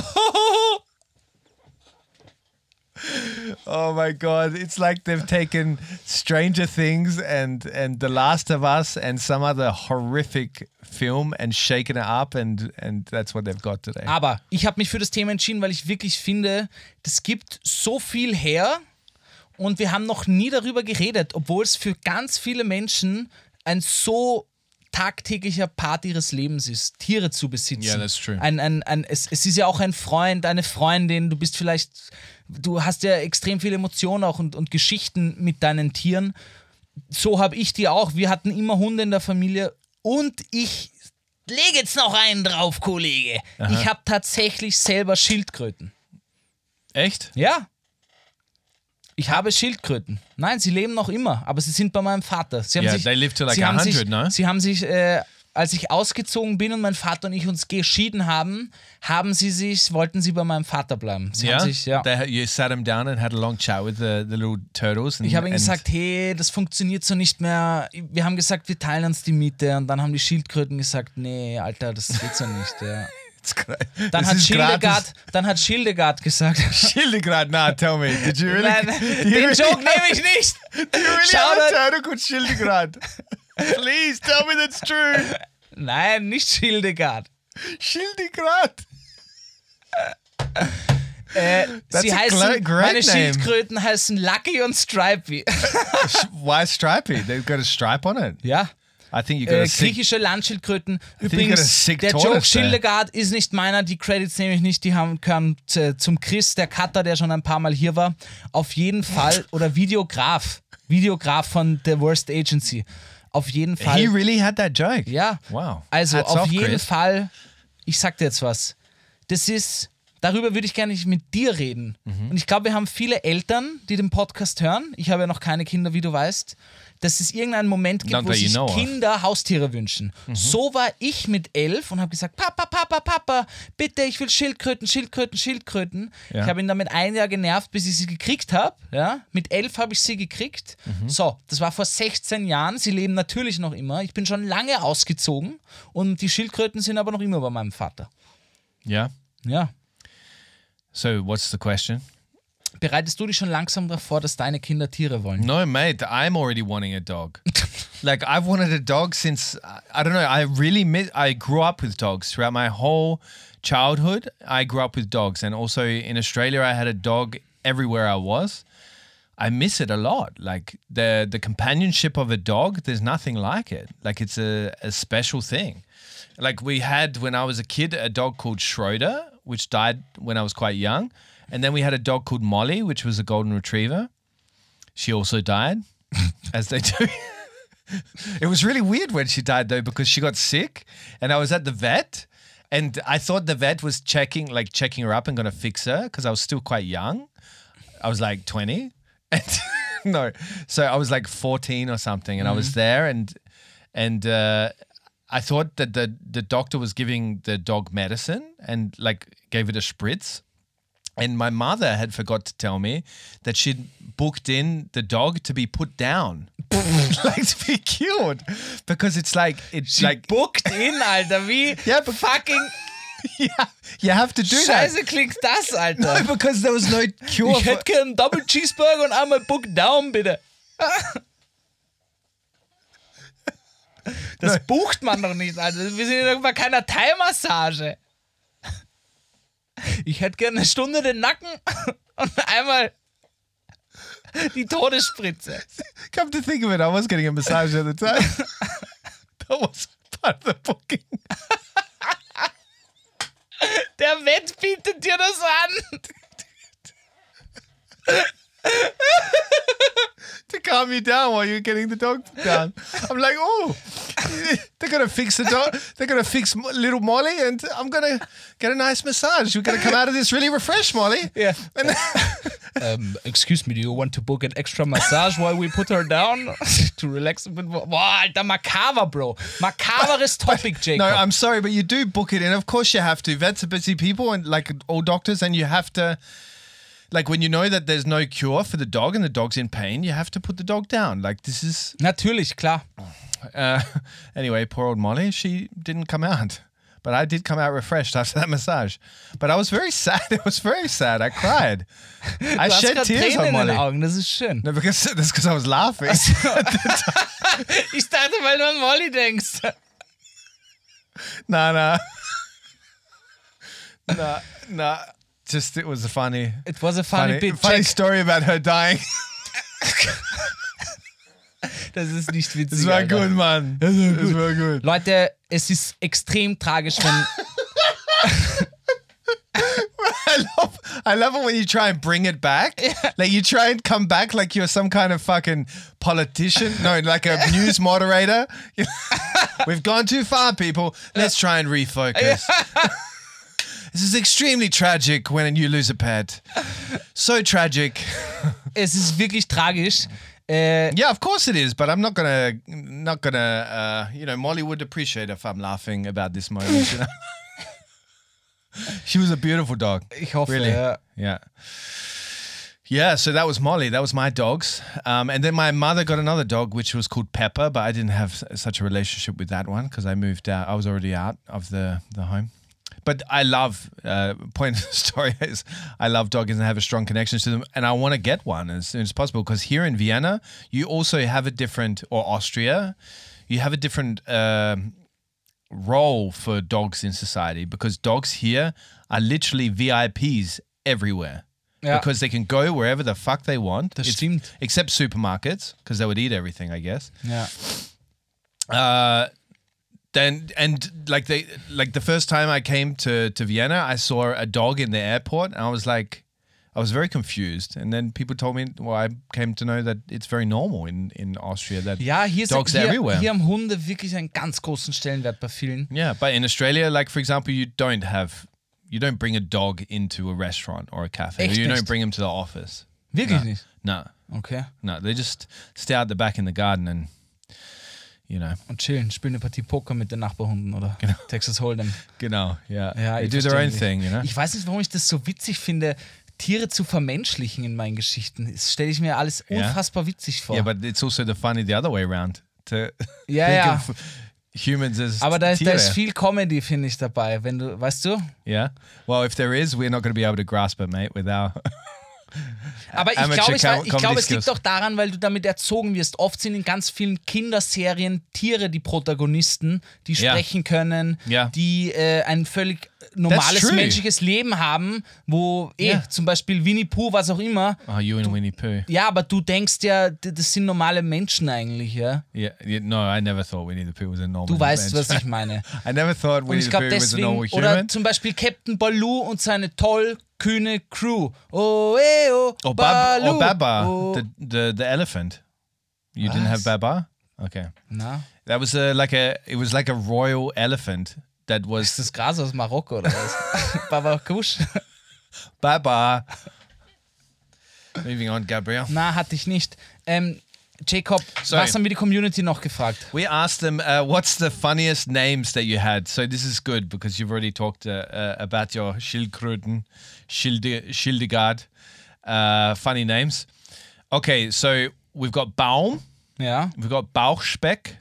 Oh my god, it's like they've taken Stranger Things and and The Last of Us and some other horrific film and shaken it up and and that's what they've got today. Aber ich habe mich für das Thema entschieden, weil ich wirklich finde, das gibt so viel her und wir haben noch nie darüber geredet, obwohl es für ganz viele Menschen ein so tagtäglicher Part ihres Lebens ist, Tiere zu besitzen. Yeah, that's true. Ein, ein, ein, es, es ist ja auch ein Freund, eine Freundin, du bist vielleicht, du hast ja extrem viele Emotionen auch und, und Geschichten mit deinen Tieren. So habe ich die auch. Wir hatten immer Hunde in der Familie und ich lege jetzt noch einen drauf, Kollege. Ich habe tatsächlich selber Schildkröten. Echt? Ja. Ich habe Schildkröten. Nein, sie leben noch immer, aber sie sind bei meinem Vater. Sie haben Yeah, sich, they live to like sie haben 100, sich, no? Sie haben sich äh, als ich ausgezogen bin und mein Vater und ich uns geschieden haben, haben sie sich, wollten sie bei meinem Vater bleiben. Sie Yeah. haben sich, ja. They, you sat him down and had a long chat with the, the little turtles. And, Ich habe ihnen gesagt, hey, das funktioniert so nicht mehr. Wir haben gesagt, wir teilen uns die Miete und dann haben die Schildkröten gesagt, nee, Alter, das geht so nicht. Ja. Dann, hat Schildegard, dann hat Schildegard gesagt, Schildegrad, nah, tell me. Did you really? nein, you den really, Joke nehme ich nicht. Do you really Schau have called Schildegrad? Please tell me that's true. Nein, nicht Schildegard. Schildegrad. Äh, sie heißen, meine name. Schildkröten heißen Lucky und Stripey. Why stripey? They've got a stripe on it. ja. I think you got Äh, griechische Landschildkröten. Übrigens, der Joke. Schildegard ist nicht meiner, die Credits nehme ich nicht, die haben, gehören zu- zum Chris, der Cutter, der schon ein paar Mal hier war. Auf jeden Fall, oder Videograf, Videograf von The Worst Agency. Auf jeden Fall. He really had that joke. Ja. Wow. Also Hats auf off, jeden Chris. Fall, ich sag dir jetzt was. Das ist, darüber würde ich gerne mit dir reden. Mhm. Und ich glaube, wir haben viele Eltern, die den Podcast hören. Ich habe ja noch keine Kinder, wie du weißt. Dass es irgendeinen Moment gibt, Not wo sich of. Kinder Haustiere wünschen. So war ich mit elf und habe gesagt, Papa, Papa, Papa, bitte, ich will Schildkröten, Schildkröten, Schildkröten. Ja. Ich habe ihn damit ein Jahr genervt, bis ich sie gekriegt habe. Ja? Mit elf habe ich sie gekriegt. So, das war vor 16 Jahren. Sie leben natürlich noch immer. Ich bin schon lange ausgezogen und die Schildkröten sind aber noch immer bei meinem Vater. Yeah. Ja. So what's the question? Bereitest du dich schon langsam darauf vor, dass deine Kinder Tiere wollen? No, mate. I'm already wanting a dog. like I've wanted a dog since I don't know. I really miss. I grew up with dogs throughout my whole childhood. I grew up with dogs, and also in Australia, I had a dog everywhere I was. I miss it a lot. Like the the companionship of a dog, there's nothing like it. Like it's a, a special thing. Like we had when I was a kid a dog called Schroeder, which died when I was quite young. And then we had a dog called Molly, which was a golden retriever. She also died, as they do. it was really weird when she died though, because she got sick and I was at the vet and I thought the vet was checking, like checking her up and gonna fix her because I was still quite young. I was like 20. And no. So I was like 14 or something and I was there and and uh I thought that the the doctor was giving the dog medicine and like gave it a spritz. And my mother had forgot to tell me that she'd booked in the dog to be put down, like to be cured, because it's like it's like booked in, Alter, wie Ja, but- fucking yeah, you have to do scheiße klingt das, Alter. that because there was no cure. Ich hätte gern Double Cheeseburger und einmal Book Down, bitte. Das bucht man doch nicht, Alter. Wir sind ja bei keiner Thai-Massage. Ich hätte gerne eine Stunde den Nacken und einmal die Todesspritze. come to think of it, I was getting a massage at the time. that was part of the booking. Der Wett bietet dir das an. To calm you down while you're getting the dog down. I'm like, oh, they're gonna fix the dog. They're gonna fix little Molly, and I'm gonna get a nice massage. We're gonna come out of this really refreshed, Molly. Ja. And Um, excuse me, do you want to book an extra massage while we put her down to relax a bit more? Boah, Alter, makaber, Bro. Makaberes Topic, Jacob. no, I'm sorry, but you do book it in. Of course, you have to. Vets are busy people, and like all doctors, and you have to. Like when you know that there's no cure for the dog and the dog's in pain, you have to put the dog down. Like this is Natürlich, klar. Uh, anyway, poor old Molly, she didn't come out. But I did come out refreshed after that massage. But I was very sad. It was very sad. I cried. I Du shed tears Tränen on in den Molly. Augen, das ist schön. No, because that's because I was laughing. Ich dachte, weil du an Molly denkst. nah, nah. nah, nah. Just it was a funny, It was a funny, funny, bit. funny Check. story about her dying. Das ist nicht witzig. This war Alter. good, man. This war good. Leute, es ist extrem tragisch, wenn. I love, I love it when you try and bring it back. Like you try and come back like you're some kind of fucking politician. No, like a news moderator. We've gone too far, people. Let's try and refocus. This is extremely tragic when you lose a pet. So tragic. es ist wirklich tragisch. Äh, Yeah, of course it is, but I'm not gonna, not gonna, uh, you know, Molly would appreciate if I'm laughing about this moment. You know? she was a beautiful dog. ich hoffe, Really? ja. Yeah. Yeah, so that was Molly. That was my dogs. Um, and then my mother got another dog, which was called Pepper, but I didn't have such a relationship with that one because I moved out. I was already out of the, the home. But I love, uh, point of the story is I love doggies and have a strong connection to them. And I want to get one as soon as possible because here in Vienna, you also have a different, or Austria, you have a different um, role for dogs in society because dogs here are literally VIPs everywhere. Ja. Because they can go wherever the fuck they want. Das stimmt. Except supermarkets, because they would eat everything, I guess. Yeah. Uh, then and like they like the first time I came to to Vienna, I saw a dog in the airport, and I was like, I was very confused. And then people told me, well, I came to know that it's very normal in in Austria that Ja, hier, sind, dogs hier, everywhere. hier haben Hunde wirklich einen ganz großen Stellenwert bei vielen. Yeah, but in Australia, like for example, you don't have you don't bring a dog into a restaurant or a cafe. Echt you don't bring him to the office. Wirklich No. nicht. No, Okay. no, they just stay out the back in the garden and you know, Und chillen, spielen eine Partie Poker mit den Nachbarhunden oder Texas Hold'em. genau, yeah, Ja, they ich do their own thing, you know. Ich weiß nicht, warum ich das so witzig finde, Tiere zu vermenschlichen in meinen Geschichten. Das stelle ich mir alles Ja. unfassbar witzig vor. Yeah, but it's also the funny the other way around to Ja, ja. humans as Aber da ist, da ist viel Comedy, finde ich, dabei. Wenn du, weißt du? Yeah. Well, if there is, we're not going to be able to grasp it, mate. Without Aber ich glaube, Com- ich glaube, es liegt doch daran, weil du damit erzogen wirst. Oft sind in ganz vielen Kinderserien Tiere die Protagonisten, die sprechen können, die äh, ein völlig normales menschliches Leben haben, wo eh Ja. zum Beispiel Winnie Pooh, was auch immer. oh, you and Winnie Pooh. Ja, aber du denkst ja, das sind normale Menschen eigentlich, ja. Yeah, yeah. No, I never thought Winnie the Pooh was a normal. Du weißt, was ich meine. I never thought Winnie the Pooh was a deswegen, normal oder human. zum Beispiel Captain Baloo und seine toll kühne Crew. Oh, eh, oh, Or, Bab- Baloo. or Baba, Oh. the, the the elephant. You didn't have Was? Baba. Okay, Na, that was a, like a it was like a royal elephant that ist was das Gras aus Marokko oder was? Baba Kusch? Baba. Moving on, Gabriel. Na, hatte ich nicht. Ähm, Jacob, Sorry. was haben wir die Community noch gefragt? We asked them, uh, what's the funniest names that you had? So this is good because you've already talked uh, uh, about your Schildkröten, Schilde, Schildegard, uh, funny names. Okay, so we've got Baum, Yeah. we've got Bauchspeck,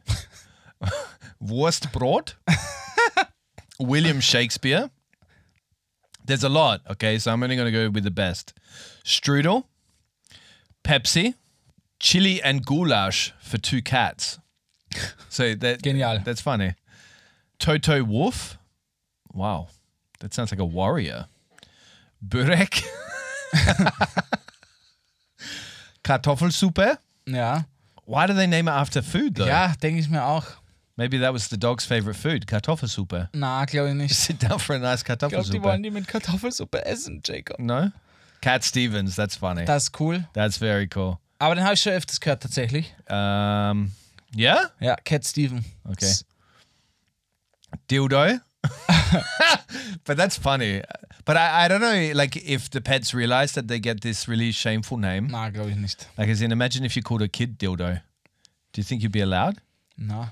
Wurstbrot, William Shakespeare. There's a lot, okay, so I'm only going to go with the best. Strudel, Pepsi, chili and goulash for two cats. So that Genial. That's funny. Toto Wolf. Wow, that sounds like a warrior. Burek. Kartoffelsuppe. Ja. Why do they name it after food though? Ja, denke ich mir auch. Maybe that was the dog's favorite food, Kartoffelsuppe. Na, glaube ich nicht. Sit down for a nice Ich glaube, die Kartoffelsuppe. wollen die mit Kartoffelsuppe essen, Jacob. no? Cat Stevens, that's funny. Das ist cool. that's very cool. Aber den habe ich schon öfters gehört, tatsächlich. Um, yeah? Ja, Cat Steven. Okay. Dildo. but that's funny. But I, I don't know, like, if the pets realize that they get this really shameful name. Na, glaube ich nicht. Like, as in, imagine if you called a kid dildo. Do you think you'd be allowed? Na.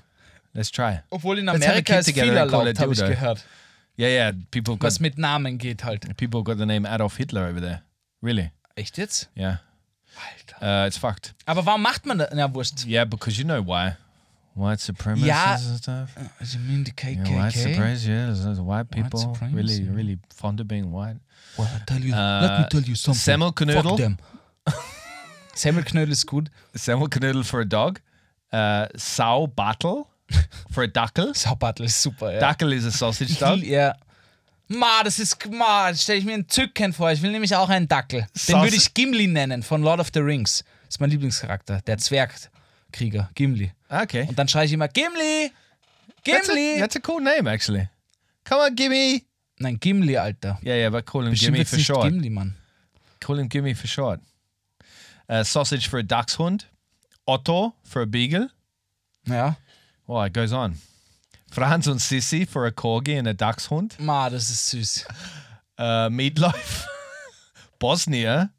Let's try. Obwohl in Amerika ist viel erlaubt, habe ich gehört. Yeah, yeah. People got Was mit Namen geht halt. people got the name Adolf Hitler over there. Really? Echt jetzt? Yeah. Alter. Uh, it's fucked. Aber warum macht man das? Na, wurscht. Yeah, because you know why. White supremacists Ja. and stuff. You mean the Yeah, white KKK? supremacy, yeah. White people supremacy, really, really fond of being white. Well, I tell you, Uh, let me tell you something. Semmelknödel. Fuck them. Semmelknödel ist gut. Semmelknödel for a dog. Uh, Sau Battle for a duckle. Saubattel ist super, ja. Duckle is a sausage dog. ja. Ma, das ist, ma, stelle ich mir entzückend vor. Ich will nämlich auch einen Dackel. Den Saus- würde ich Gimli nennen, von Lord of the Rings. Das ist mein Lieblingscharakter, der Zwergkrieger, Gimli. Okay. Und dann schreie ich immer, Gimli! That's a, Gimli! that's a cool name, actually. Come on, gimme. Nein, Gimli, Alter. Yeah, yeah, but call him Bestimmt Gimme wird's for nicht short. Gimli, Mann. Call him Gimme for short. Uh, sausage for a dachshund. Otto for a beagle. Ja. Oh, it goes on. Franz und Sissi for a corgi and a dachshund. Ma, das ist süß. Uh, meatloaf. Bosnia.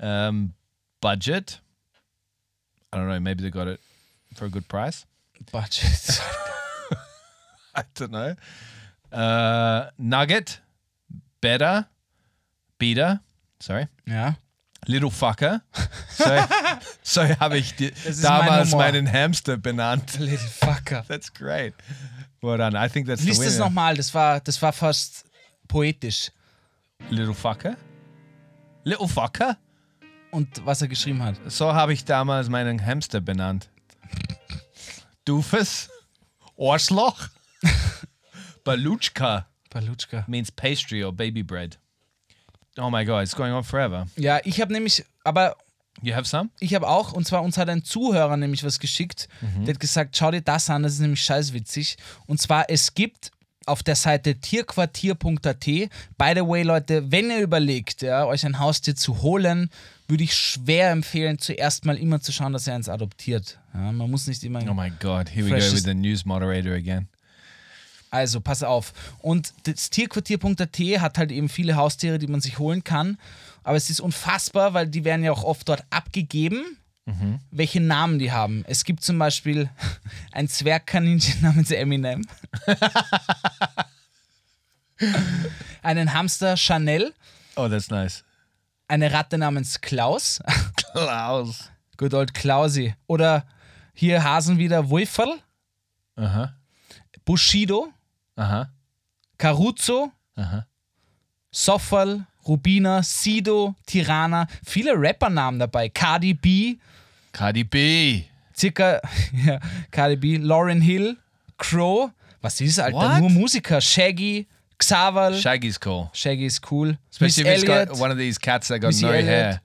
Um, budget. I don't know. Maybe they got it for a good price. Budget. I don't know. Uh, nugget, better, beater. Sorry. ja. Little Fucker. So, so habe ich die, Das mein damals Humor. meinen Hamster benannt. Little fucker. That's great. Well done. I think that's Lies the das winner. nochmal, das war, das war fast poetisch. Little Fucker. Little Fucker. Und was er geschrieben hat. So habe ich damals meinen Hamster benannt. Doofus. Arschloch. Balutschka Palutschka. means pastry or baby bread. Oh my god, it's going on forever. Ja, ich habe nämlich, aber You have some? ich habe auch, und zwar uns hat ein Zuhörer nämlich was geschickt, der hat gesagt, schau dir das an, das ist nämlich scheißwitzig. Und zwar, es gibt auf der Seite tierquartier.at, by the way, Leute, wenn ihr überlegt, ja, euch ein Haustier zu holen, würde ich schwer empfehlen, zuerst mal immer zu schauen, dass ihr eins adoptiert. Ja, man muss nicht immer... Oh my god, here we go with the news moderator again. Also, pass auf. Und das Tierquartier.at hat halt eben viele Haustiere, die man sich holen kann. Aber es ist unfassbar, weil die werden ja auch oft dort abgegeben, welche Namen die haben. Es gibt zum Beispiel ein Zwergkaninchen namens Eminem. einen Hamster Chanel, Oh, that's nice. eine Ratte namens Klaus, Klaus. good old Klausi. Oder hier Hasen wieder Wulferl, Uh-huh. Bushido, Uh-huh. Caruso, Aha. Soffal, Rubina, Sido, Tirana, viele Rappernamen dabei. Cardi B, Cardi B. circa, ja, Cardi B, Lauren Hill, Crow, was ist, Alter? What? Nur Musiker. Shaggy, Xaval, Shaggy's cool. Shaggy ist cool. Especially Miss if Elliott, got one of these cats that got Missy no Elliott.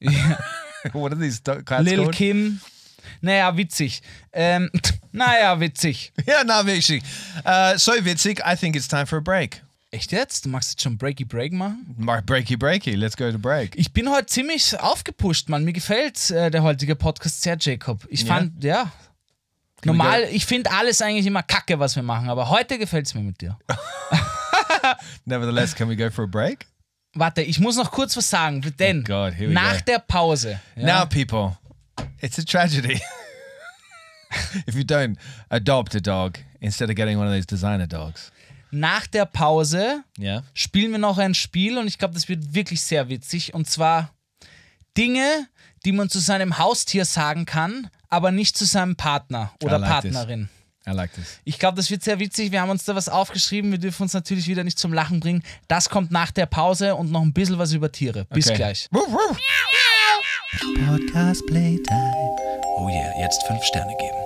hair. what are these cats Lil called? Kim. Naja, witzig. Ähm, naja, witzig. Ja, na, witzig. Uh, so witzig, I think it's time for a break. Echt jetzt? Du magst jetzt schon Breaky Break machen? Breaky, breaky. Let's go to break. Ich bin heute ziemlich aufgepusht, Mann. Mir gefällt äh, der heutige Podcast sehr, Jacob. Ich Ja? fand, ja. we Normal, ich finde alles eigentlich immer kacke, was wir machen, aber heute gefällt es mir mit dir. Nevertheless, can we go for a break? Warte, ich muss noch kurz was sagen, denn Oh God, nach go. der Pause, ja, Now, people, it's a tragedy. if you don't adopt a dog instead of getting one of those designer dogs. nach der Pause Yeah. spielen wir noch ein Spiel und ich glaube, das wird wirklich sehr witzig und zwar Dinge, die man zu seinem Haustier sagen kann, aber nicht zu seinem Partner oder like this. Partnerin. I like this. Ich glaube, das wird sehr witzig. Wir haben uns da was aufgeschrieben. Wir dürfen uns natürlich wieder nicht zum Lachen bringen. Das kommt nach der Pause und noch ein bisschen was über Tiere. Bis Okay. gleich. Podcast Playtime. Oh yeah, jetzt fünf Sterne geben.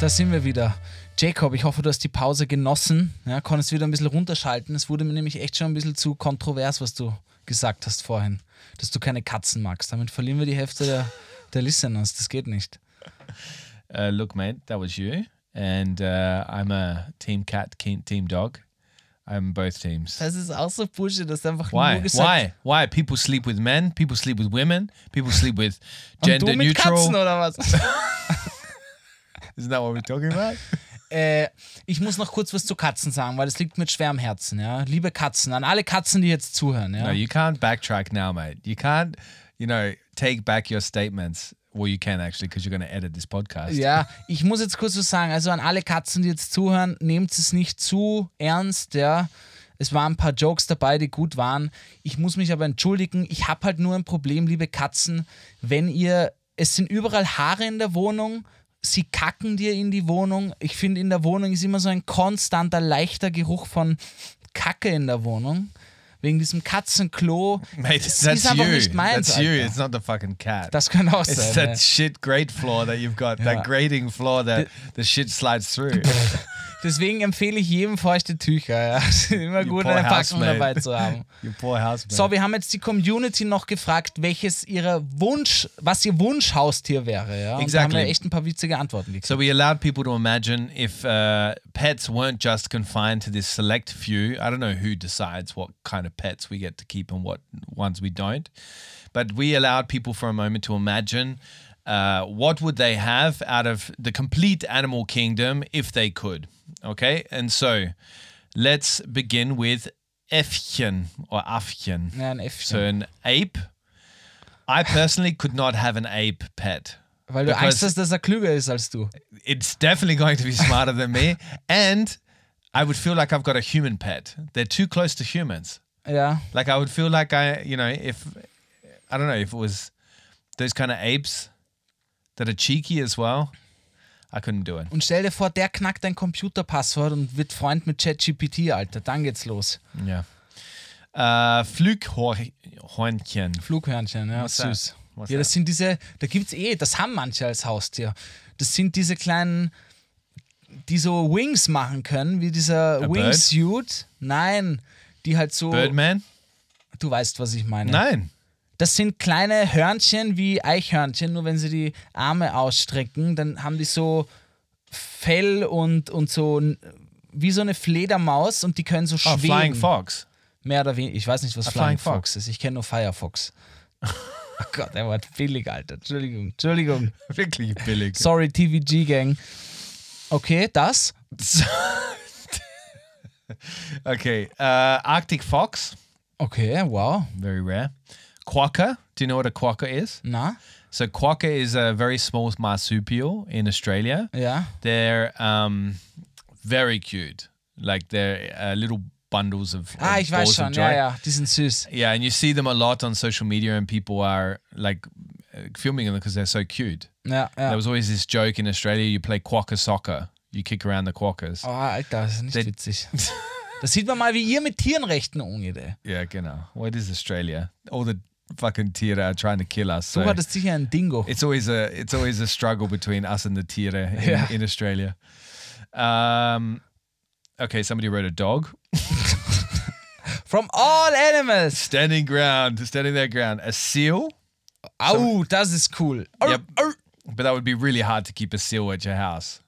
Da sind wir wieder. Jacob, ich hoffe, du hast die Pause genossen. Ja, konntest wieder ein bisschen runterschalten. Es wurde mir nämlich echt schon ein bisschen zu kontrovers, was du gesagt hast vorhin. Dass du keine Katzen magst. Damit verlieren wir die Hälfte der, der Listeners. Das geht nicht. Uh, look, mate, that was you. And uh, I'm a team cat, team dog. I'm both teams. Das ist auch so Bullshit. Das ist einfach Why? nur gesagt. Why? Why? People sleep with men. People sleep with women. People sleep with Und gender du mit neutral. Katzen oder was? Isn't that what we're talking about? Äh, ich muss noch kurz was zu Katzen sagen, weil es liegt mir schwer am Herzen. Ja? Liebe Katzen, an alle Katzen, die jetzt zuhören. Ja? No, you can't backtrack now, mate. You can't, you know, take back your statements. Well, you can actually because you're going to edit this podcast. Ja, ich muss jetzt kurz was sagen. Also an alle Katzen, die jetzt zuhören, nehmt es nicht zu ernst, ja. Es waren ein paar Jokes dabei, die gut waren. Ich muss mich aber entschuldigen. Ich habe halt nur ein Problem, liebe Katzen, wenn ihr. Es sind überall Haare in der Wohnung. Sie kacken dir in die Wohnung. Ich finde, in der Wohnung ist immer so ein konstanter, leichter Geruch von Kacke in der Wohnung. Wegen diesem Katzenklo. Mate, Das ist einfach you. nicht meins. that's you. Alter. It's not the fucking cat. Das könnte auch it's sein. that ja. shit grate floor that you've got. Ja. That grating floor that the shit slides through. Deswegen empfehle ich jedem feuchte Tücher. Ja. Es ist immer gut, eine Packung dabei zu haben. So, wir haben jetzt die Community noch gefragt, welches ihre Wunsch, was ihr Wunschhaustier wäre. Ja? Und da haben Exactly. wir echt ein paar witzige Antworten gekriegt. So we allowed people to imagine if uh, pets weren't just confined to this select few. I don't know who decides what kind of pets we get to keep and what ones we don't, but we allowed people for a moment to imagine uh, what would they have out of the complete animal kingdom if they could? Okay, and so let's begin with Äffchen or Affchen. Ja, ein Äffchen. So an ape. I personally could not have an ape pet. Weil du Angst hast, dass er klüger ist als du. It's definitely going to be smarter than me, and I would feel like I've got a human pet. They're too close to humans. Ja. Like I would feel like I, you know, if I don't know if it was those kind of apes that are cheeky as well, I couldn't do it. Und stell dir vor, der knackt dein Computerpasswort und wird Freund mit ChatGPT, Alter. Dann geht's los. Yeah. Uh, Flughornchen. Flughörnchen, ja, that? süß. What's ja, das that? sind diese, da gibt's eh, das haben manche als Haustier. Das sind diese kleinen, die so Wings machen können, wie dieser A bird? Wingsuit. Nein, die halt so, Birdman? du weißt, was ich meine. Nein. Das sind kleine Hörnchen wie Eichhörnchen, nur wenn sie die Arme ausstrecken, dann haben die so Fell und, und so wie so eine Fledermaus und die können so Oh, schweben. Flying Fox. Mehr oder weniger. Ich weiß nicht, was A Flying, Flying Fox. Fox. ist. Ich kenne nur Firefox. oh Gott, der war billig, Alter. Entschuldigung, Entschuldigung. Wirklich billig. Sorry, TVG Gang. Okay, das. Okay. Uh, Arctic fox. Okay, wow. Very rare. Quokka. Do you know what a quokka is? Na, So quokka is a very small marsupial in Australia. ja. They're um, very cute. Like they're uh, little bundles of, Ah, ich weiß schon. Ja, ja, die sind süß. Yeah, and you see them a lot on social media, and people are like uh, filming them because they're so cute. Ja, ja. There was always this joke in Australia: you play quokka soccer, you kick around the quokkas. Oh, Alter, das ist nicht Der- witzig. Da sieht man mal, wie ihr mit Tieren rechten umgeht. Yeah, genau. What is Australia? All the fucking tiere are trying to kill us. So hattest sicher ein Dingo. it's always a it's always a struggle between us and the tiere in, Yeah. in Australia. Um, okay, somebody wrote a dog. From all animals. Standing ground, standing their ground. A seal. Das ist cool. Yep. au. But that would be really hard to keep a seal at your house.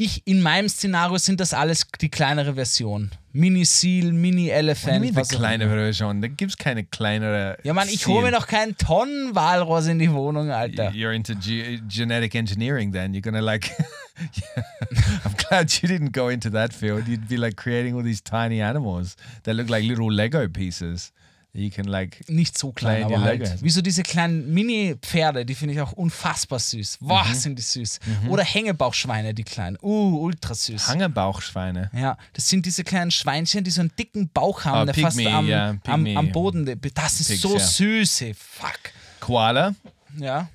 Ich, in meinem Szenario sind das alles die kleinere Version. Mini-Seal, Mini-Elephant. mean the was auch kleine immer. Version? Da gibt's keine kleinere. Ja, Mann, ich hole mir doch keinen Tonnenwalross in die Wohnung, Alter. You're into ge- genetic engineering then. You're to like. I'm glad you didn't go into that field. You'd be like creating all these tiny animals that look like little Lego pieces you can like. Nicht so klein, aber halt. Wie so diese kleinen Mini-Pferde, die finde ich auch unfassbar süß. Boah, Mhm. sind die süß. Oder Hängebauchschweine, die kleinen. Uh, ultra süß. Hangebauchschweine. Ja, das sind diese kleinen Schweinchen, die so einen dicken Bauch haben, Ah, der Pygmy, fast am, ja, am, am Boden. Das ist Pigs, so ja. süß, ey. Fuck. Koala. Ja,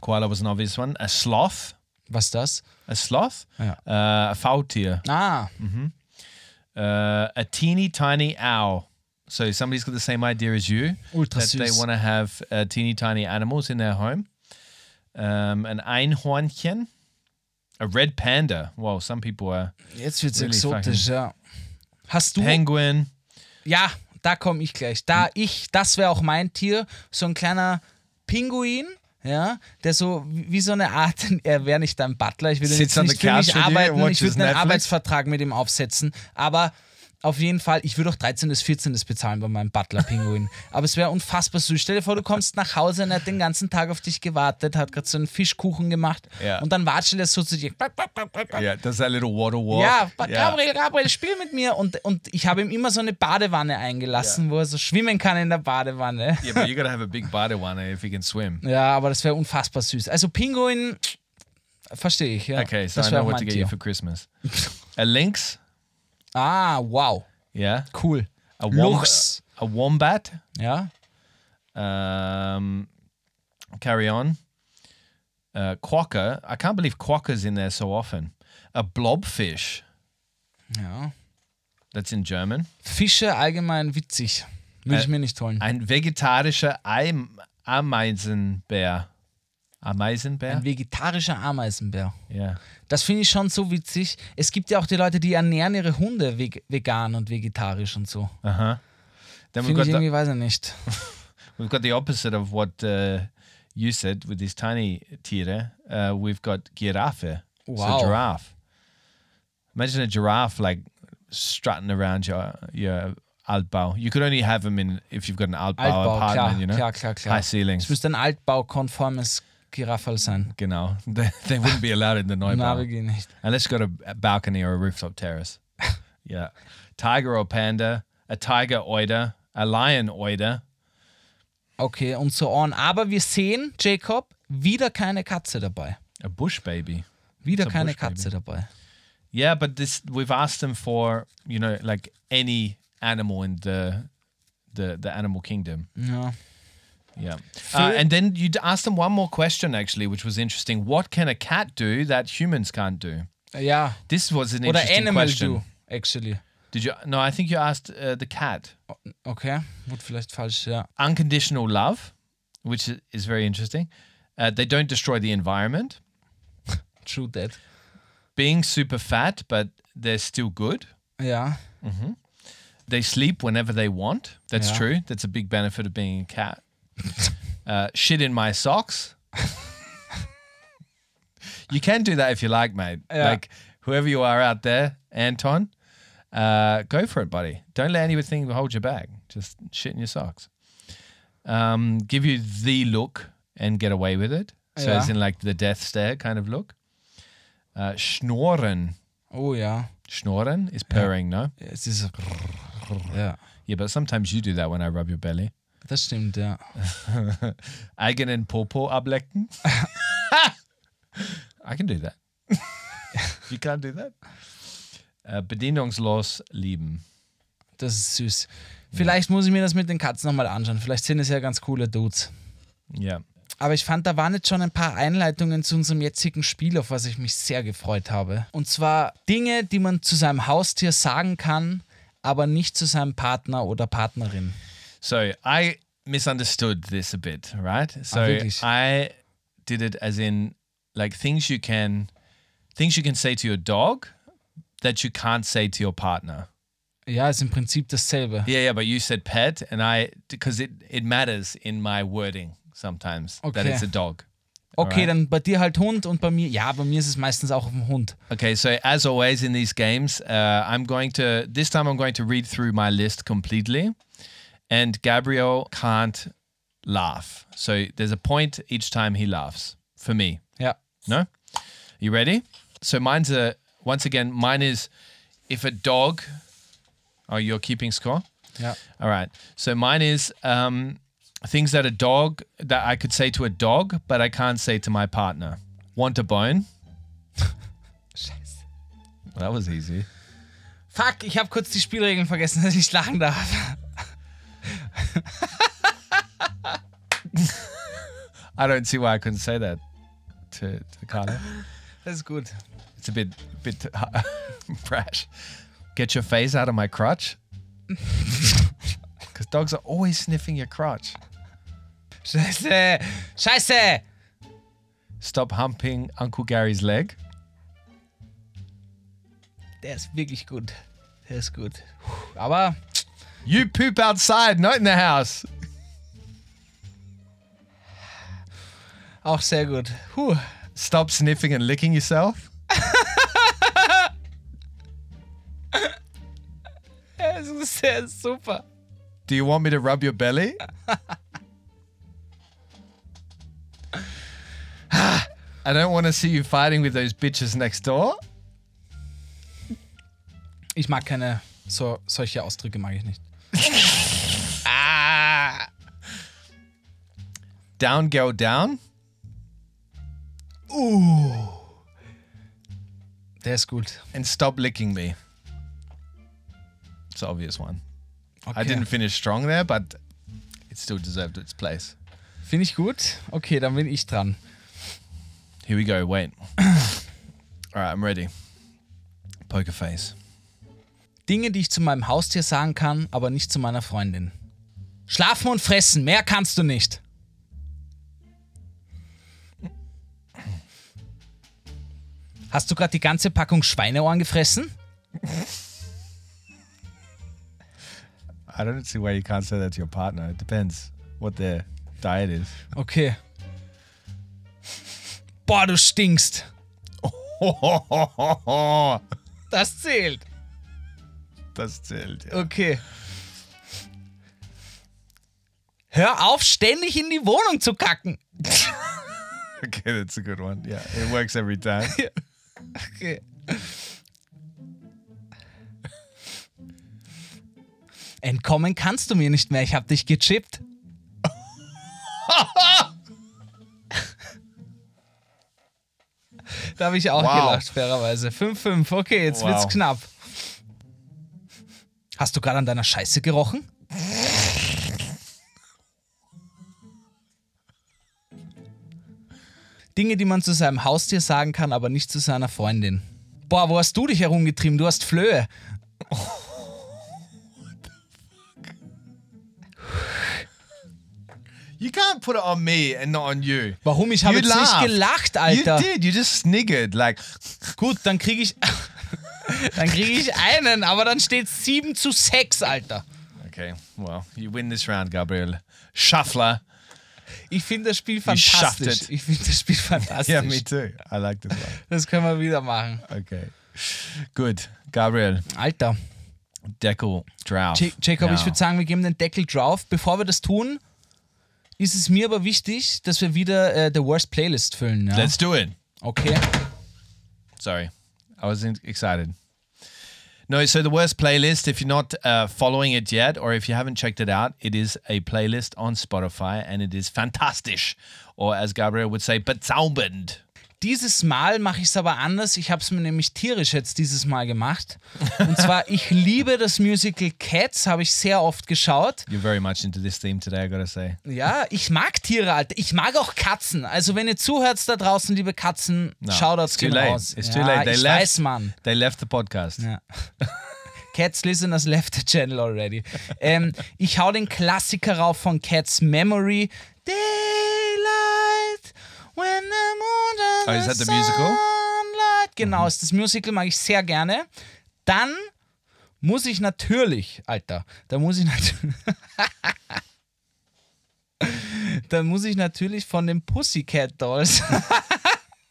Koala was an obvious one. A sloth. was ist das? A sloth. Ja. Uh, a faultier. Ah, Uh, a teeny tiny owl. So somebody's got the same idea as you. Ultra that they süß. want to have uh, teeny tiny animals in their home. Um, an Einhornchen. A red panda. Well, some people are. jetzt wird's Really exotisch, ja. Hast du. Penguin. Ja, da komme ich gleich. Da ich, das wäre auch mein Tier, so ein kleiner Pinguin, ja, der so wie so eine Art, er wäre nicht dein Butler, ich würde jetzt nicht für mich arbeiten, ich würde einen Netflix? Arbeitsvertrag mit ihm aufsetzen, aber auf jeden Fall, ich würde auch 13. bis 14. bezahlen bei meinem Butler-Pinguin. Aber es wäre unfassbar süß. Stell dir vor, du kommst nach Hause und er hat den ganzen Tag auf dich gewartet, hat gerade so einen Fischkuchen gemacht Ja. und dann watschelt er so zu dir. Yeah, does that little waddle walk? Ja, Gabriel, Gabriel, spiel mit mir. Und, und ich habe ihm immer so eine Badewanne eingelassen, wo er so schwimmen kann in der Badewanne. Yeah, but you gotta have a big badewanne if you can swim. Ja, aber das wäre unfassbar süß. Also Pinguin, verstehe ich, ja. Okay, so das I know what to get you for Christmas. a lynx. Ah, wow, Yeah. cool. A womb- Luchs. A wombat. Ja, Um, carry on. Uh, quokka. I can't believe quokka's in there so often. A blobfish. ja. That's in German. Fische allgemein witzig. Würde Äh, ich mir nicht holen. Ein vegetarischer Eim Ameisenbär. Ameisenbär? Ein vegetarischer Ameisenbär. yeah. Das finde ich schon so witzig. Es gibt ja auch die Leute, die ernähren ihre Hunde veg vegan und vegetarisch und so. We've Finde got ich the, irgendwie, weiß ich nicht. we've got the opposite of what uh, you said with these tiny tiere. Uh, we've got giraffe. Wow. So giraffe. Imagine a giraffe like strutting around your your Altbau. You could only have them in if you've got an Altbau, Altbau, apartment, klar, you know, klar, klar, klar. high ceilings. Es müsste ein altbaukonformes Giraffe sein. Genau. They, they wouldn't be allowed in the Neubau. nicht. Unless you've got a, balcony or a rooftop terrace. yeah. Tiger or panda, a tiger oider, a lion oider. Okay, und so on. Aber wir sehen, Jacob, wieder keine Katze dabei. A bush baby. Wieder It's keine bush baby. Katze dabei. Yeah, but this we've asked them for, you know, like any animal in the the the animal kingdom. Ja. Yeah. Uh, and then you asked them one more question actually, which was interesting. What can a cat do that humans can't do? Yeah. This was an Oder interesting Animal question. Do, actually. Did you? No, I think you asked uh, the cat. Okay, gut, vielleicht falsch, ja. Unconditional love, which is very interesting. Uh, they don't destroy the environment. True that. Being super fat, but they're still good. Ja. They sleep whenever they want. That's Yeah. true. That's a big benefit of being a cat. Uh, shit in my socks. you can do that if you like, mate. Yeah. Like whoever you are out there, Anton, uh, go for it, buddy. Don't let anything hold you back. Just shit in your socks. Um, give you the look and get away with it. So Yeah. as in like the death stare kind of look. Uh, schnorren. Oh yeah. Schnorren is purring, no? Es ist so. Ja. Yeah, but sometimes you do that when I rub your belly. Das stimmt, ja. Eigenen Popo ablecken. I can do that. you can't do that. Äh, bedienungslos lieben. Das ist süß. Vielleicht muss ich mir das mit den Katzen nochmal anschauen. Vielleicht sind es ja ganz coole Dudes. Ja. Aber ich fand, da waren jetzt schon ein paar Einleitungen zu unserem jetzigen Spiel, auf was ich mich sehr gefreut habe. Und zwar Dinge, die man zu seinem Haustier sagen kann, aber nicht zu seinem Partner oder Partnerin. So I misunderstood this a bit, right? So wirklich? I did it as in like things you can things you can say to your dog that you can't say to your partner. Ja, ist im Prinzip dasselbe. Yeah, yeah, but you said pet, and I because it it matters in my wording sometimes that it's a dog. Okay, Alright. dann bei dir halt Hund und bei mir, ja, bei mir ist es meistens auch ein Hund. Okay, so as always in these games, uh, I'm going to this time I'm going to read through my list completely, and Gabriel can't laugh. So there's a point each time he laughs for me. Yeah. No, you ready? So mine's a once again mine is if a dog. Oh, you're keeping score. Yeah. All right. So mine is um, things that a dog that I could say to a dog, but I can't say to my partner. Want a bone? Scheiße. Well, that was easy. Fuck, ich habe kurz die Spielregeln vergessen, dass ich lachen darf. I don't see why I couldn't say that to, to Carla. That's good. It's a bit bit brash. Get your face out of my crotch. Because dogs are always sniffing your crotch. Scheiße. Scheiße. Stop humping Uncle Gary's leg. Der ist wirklich gut. Der ist gut. Aber You poop outside, not in the house. auch sehr gut. Puh. Stop sniffing and licking yourself. Das ist sehr super. Do you want me to rub your belly? I don't want to see you fighting with those bitches next door. Ich mag keine so, solche Ausdrücke mag ich nicht. Down, girl, down. Der ist gut. And stop licking me. It's an obvious one. Okay. I didn't finish strong there, but it still deserved its place. Finde ich gut. Okay, dann bin ich dran. Here we go. Wait. All right, I'm ready. Poker face. Dinge, die ich zu meinem Haustier sagen kann, aber nicht zu meiner Freundin. Schlafen und fressen, mehr kannst du nicht. Hast du gerade die ganze Packung Schweineohren gefressen? I don't see why you can't say that to your partner. It depends what their diet is. Okay. Boah, du stinkst. Das zählt. das zählt. Ja. Okay. Hör auf, ständig in die Wohnung zu kacken. Okay, that's a good one. Yeah, it works every time. Okay. Entkommen kannst du mir nicht mehr, ich hab dich gechippt. da habe ich auch Wow. gelacht, fairerweise. 5-5, okay, jetzt wird's Wow. knapp. Hast du gerade an deiner Scheiße gerochen? Dinge, die man zu seinem Haustier sagen kann, aber nicht zu seiner Freundin. Boah, wo hast du dich herumgetrieben? Du hast Flöhe. You can't put it on me and not on you. Warum? Ich habe jetzt nicht gelacht, Alter. You did. You just sniggered. Like, Gut, dann kriege ich. dann kriege ich einen, aber dann steht 7 zu 6, Alter. okay, well, you win this round, Gabriel. Shuffler. Ich finde das Spiel fantastisch. Ich finde das Spiel fantastisch. Yeah, me too. I like this one. Das können wir wieder machen. Okay. Good. Gabriel, Alter. Deckel drauf. Ja- Jacob, ich Now. würde sagen, wir geben den Deckel drauf. Bevor wir das tun, ist es mir aber wichtig, dass wir wieder äh, The Worst Playlist füllen. Ja? Let's do it. Okay. Sorry, I was excited. No, so the worst playlist, if you're not uh, following it yet, or if you haven't checked it out, it is a playlist on Spotify and it is fantastisch. Or as Gabriel would say, bezaubernd. Dieses Mal mache ich es aber anders. Ich habe es mir nämlich tierisch jetzt dieses Mal gemacht. Und zwar, ich liebe das Musical Cats, habe ich sehr oft geschaut. You're very much into this theme today, I gotta say. Ja, ich mag Tiere, Alter. Ich mag auch Katzen. Also, wenn ihr zuhört da draußen, liebe Katzen, No, Shoutouts it's too gehen late. raus. It's ja, too late. They ich left. weiß, Mann. They left the podcast. Ja. Cats listeners left the channel already. ähm, ich hau den Klassiker rauf von Cats Memory. Daylight, when the Oh, is the that the musical? Genau, ist das Musical, mag ich sehr gerne. Dann muss ich natürlich, Alter, da muss ich natürlich. Dann muss ich natürlich von den Pussycat Dolls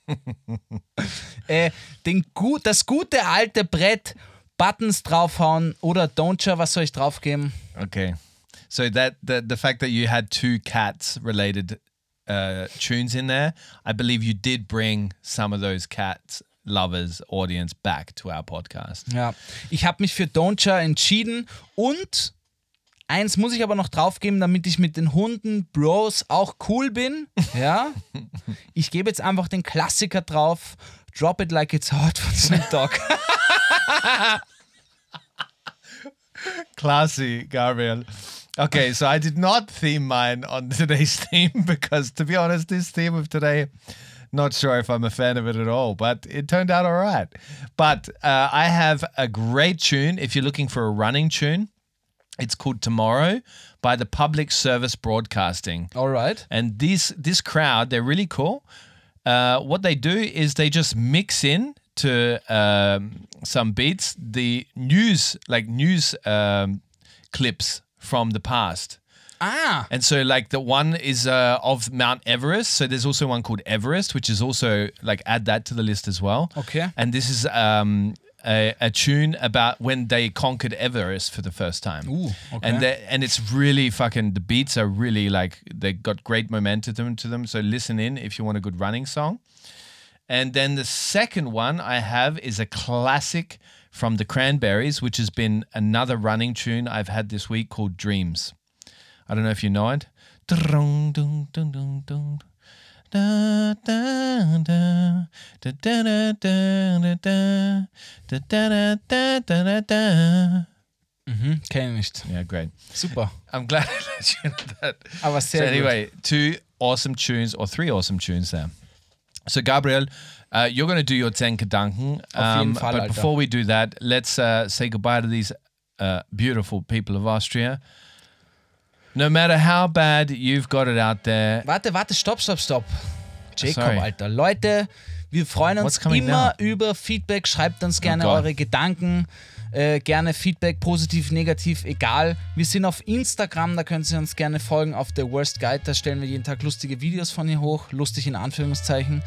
äh, den gut, das gute alte Brett Buttons draufhauen oder Don't was soll ich draufgeben? Okay. So that the the fact that you had two cats related uh, tunes in there, I believe you did bring some of those cats lovers audience back to our podcast. Ja, ich habe mich für Don't entschieden und eins muss ich aber noch draufgeben, damit ich mit den Hunden Bros auch cool bin. Ja, ich gebe jetzt einfach den Klassiker drauf. Drop it like it's hot von Snoop Dogg. Classy, Gabriel. Okay, so I did not theme mine on today's theme because, to be honest, this theme of today, not sure if I'm a fan of it at all, but it turned out all right. But uh, I have a great tune if you're looking for a running tune. It's called Tomorrow by the Public Service Broadcasting. Alright. And these this crowd, they're really cool. Uh, what they do is they just mix in to um, some beats the news, like news um, clips from the past. Ah, And so, like the one is uh, of Mount Everest. So there's also one called Everest, which is also like add that to the list as well. Okay. And this is um, a, a tune about when they conquered Everest for the first time. Ooh, okay. And and it's really fucking. The beats are really like they got great momentum to them. So listen in if you want a good running song. And then the second one I have is a classic from the Cranberries, which has been another running tune I've had this week called Dreams. I don't know if you know it. Mhm, kenne nicht. Ja, great. Super. I'm glad I let you know that. Aber sehr so anyway, two awesome tunes or three awesome tunes there. So Gabriel uh, you're going to do your 10 Gedanken. Um, Fall, but Alter. before we do that, let's uh, say goodbye to these uh, beautiful people of Austria. No matter how bad you've got it out there, Warte, warte, stopp, stopp, stopp. Jacob, Sorry. Alter. Leute, wir freuen uns immer now? Oh über Feedback. Schreibt uns gerne Gott. eure Gedanken. Äh, gerne Feedback, positiv, negativ, egal. Wir sind auf Instagram, da könnt ihr uns gerne folgen. Auf The Worst Guide, da stellen wir jeden Tag lustige Videos von hier hoch. Lustig in Anführungszeichen.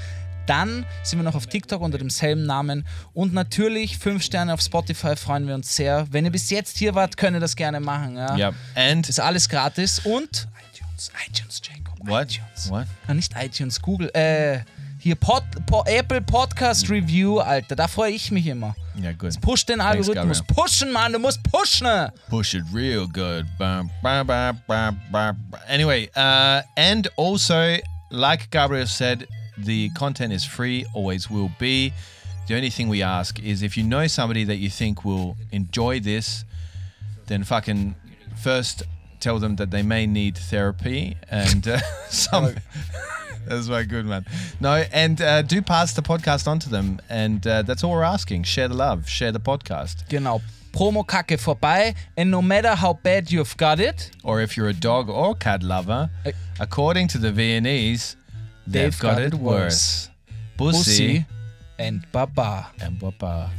Dann sind wir noch auf TikTok unter demselben Namen. Und natürlich 5 Sterne auf Spotify freuen wir uns sehr. Wenn ihr bis jetzt hier wart, könnt ihr das gerne machen. Ja? yeah, and Ist alles gratis. Und iTunes, iTunes, Jacob. What? iTunes. What? Ah, nicht iTunes, Google. Äh, hier Pod, Po- Apple Podcast Review, Alter. Da freue ich mich immer. Yeah, good. Push den Algorithmus. Gabriel. Pushen, Mann, du musst pushen. Push it real good. Anyway, uh, and also, like Gabriel said, the content is free, always will be. The only thing we ask is if you know somebody that you think will enjoy this, then fucking first tell them that they may need therapy and uh, some. That's my good man. No, and uh, do pass the podcast on to them, and uh, that's all we're asking. Share the love, share the podcast. Genau. Promo-Kacke vorbei. And no matter how bad you've got it, or if you're a dog or cat lover, according to the Viennese, They've, got, got, it worse. worse. Bussi and Baba. And Baba.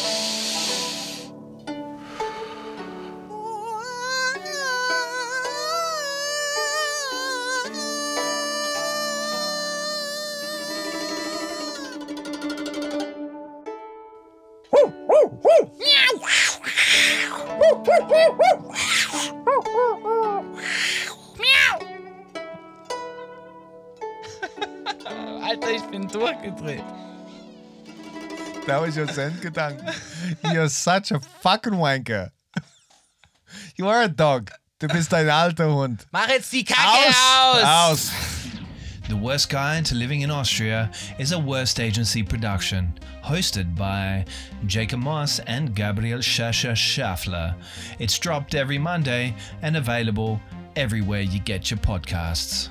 durchgedreht. That was your Zen gedanken. You're such a fucking wanker. You are a dog. Du bist ein alter Hund. Mach jetzt die Kacke aus! Aus! The Worst Guide to Living in Austria is a Worst Agency production, hosted by Jacob Moss and Gabriel Shasha Schaffler. It's dropped every Monday and available everywhere you get your podcasts.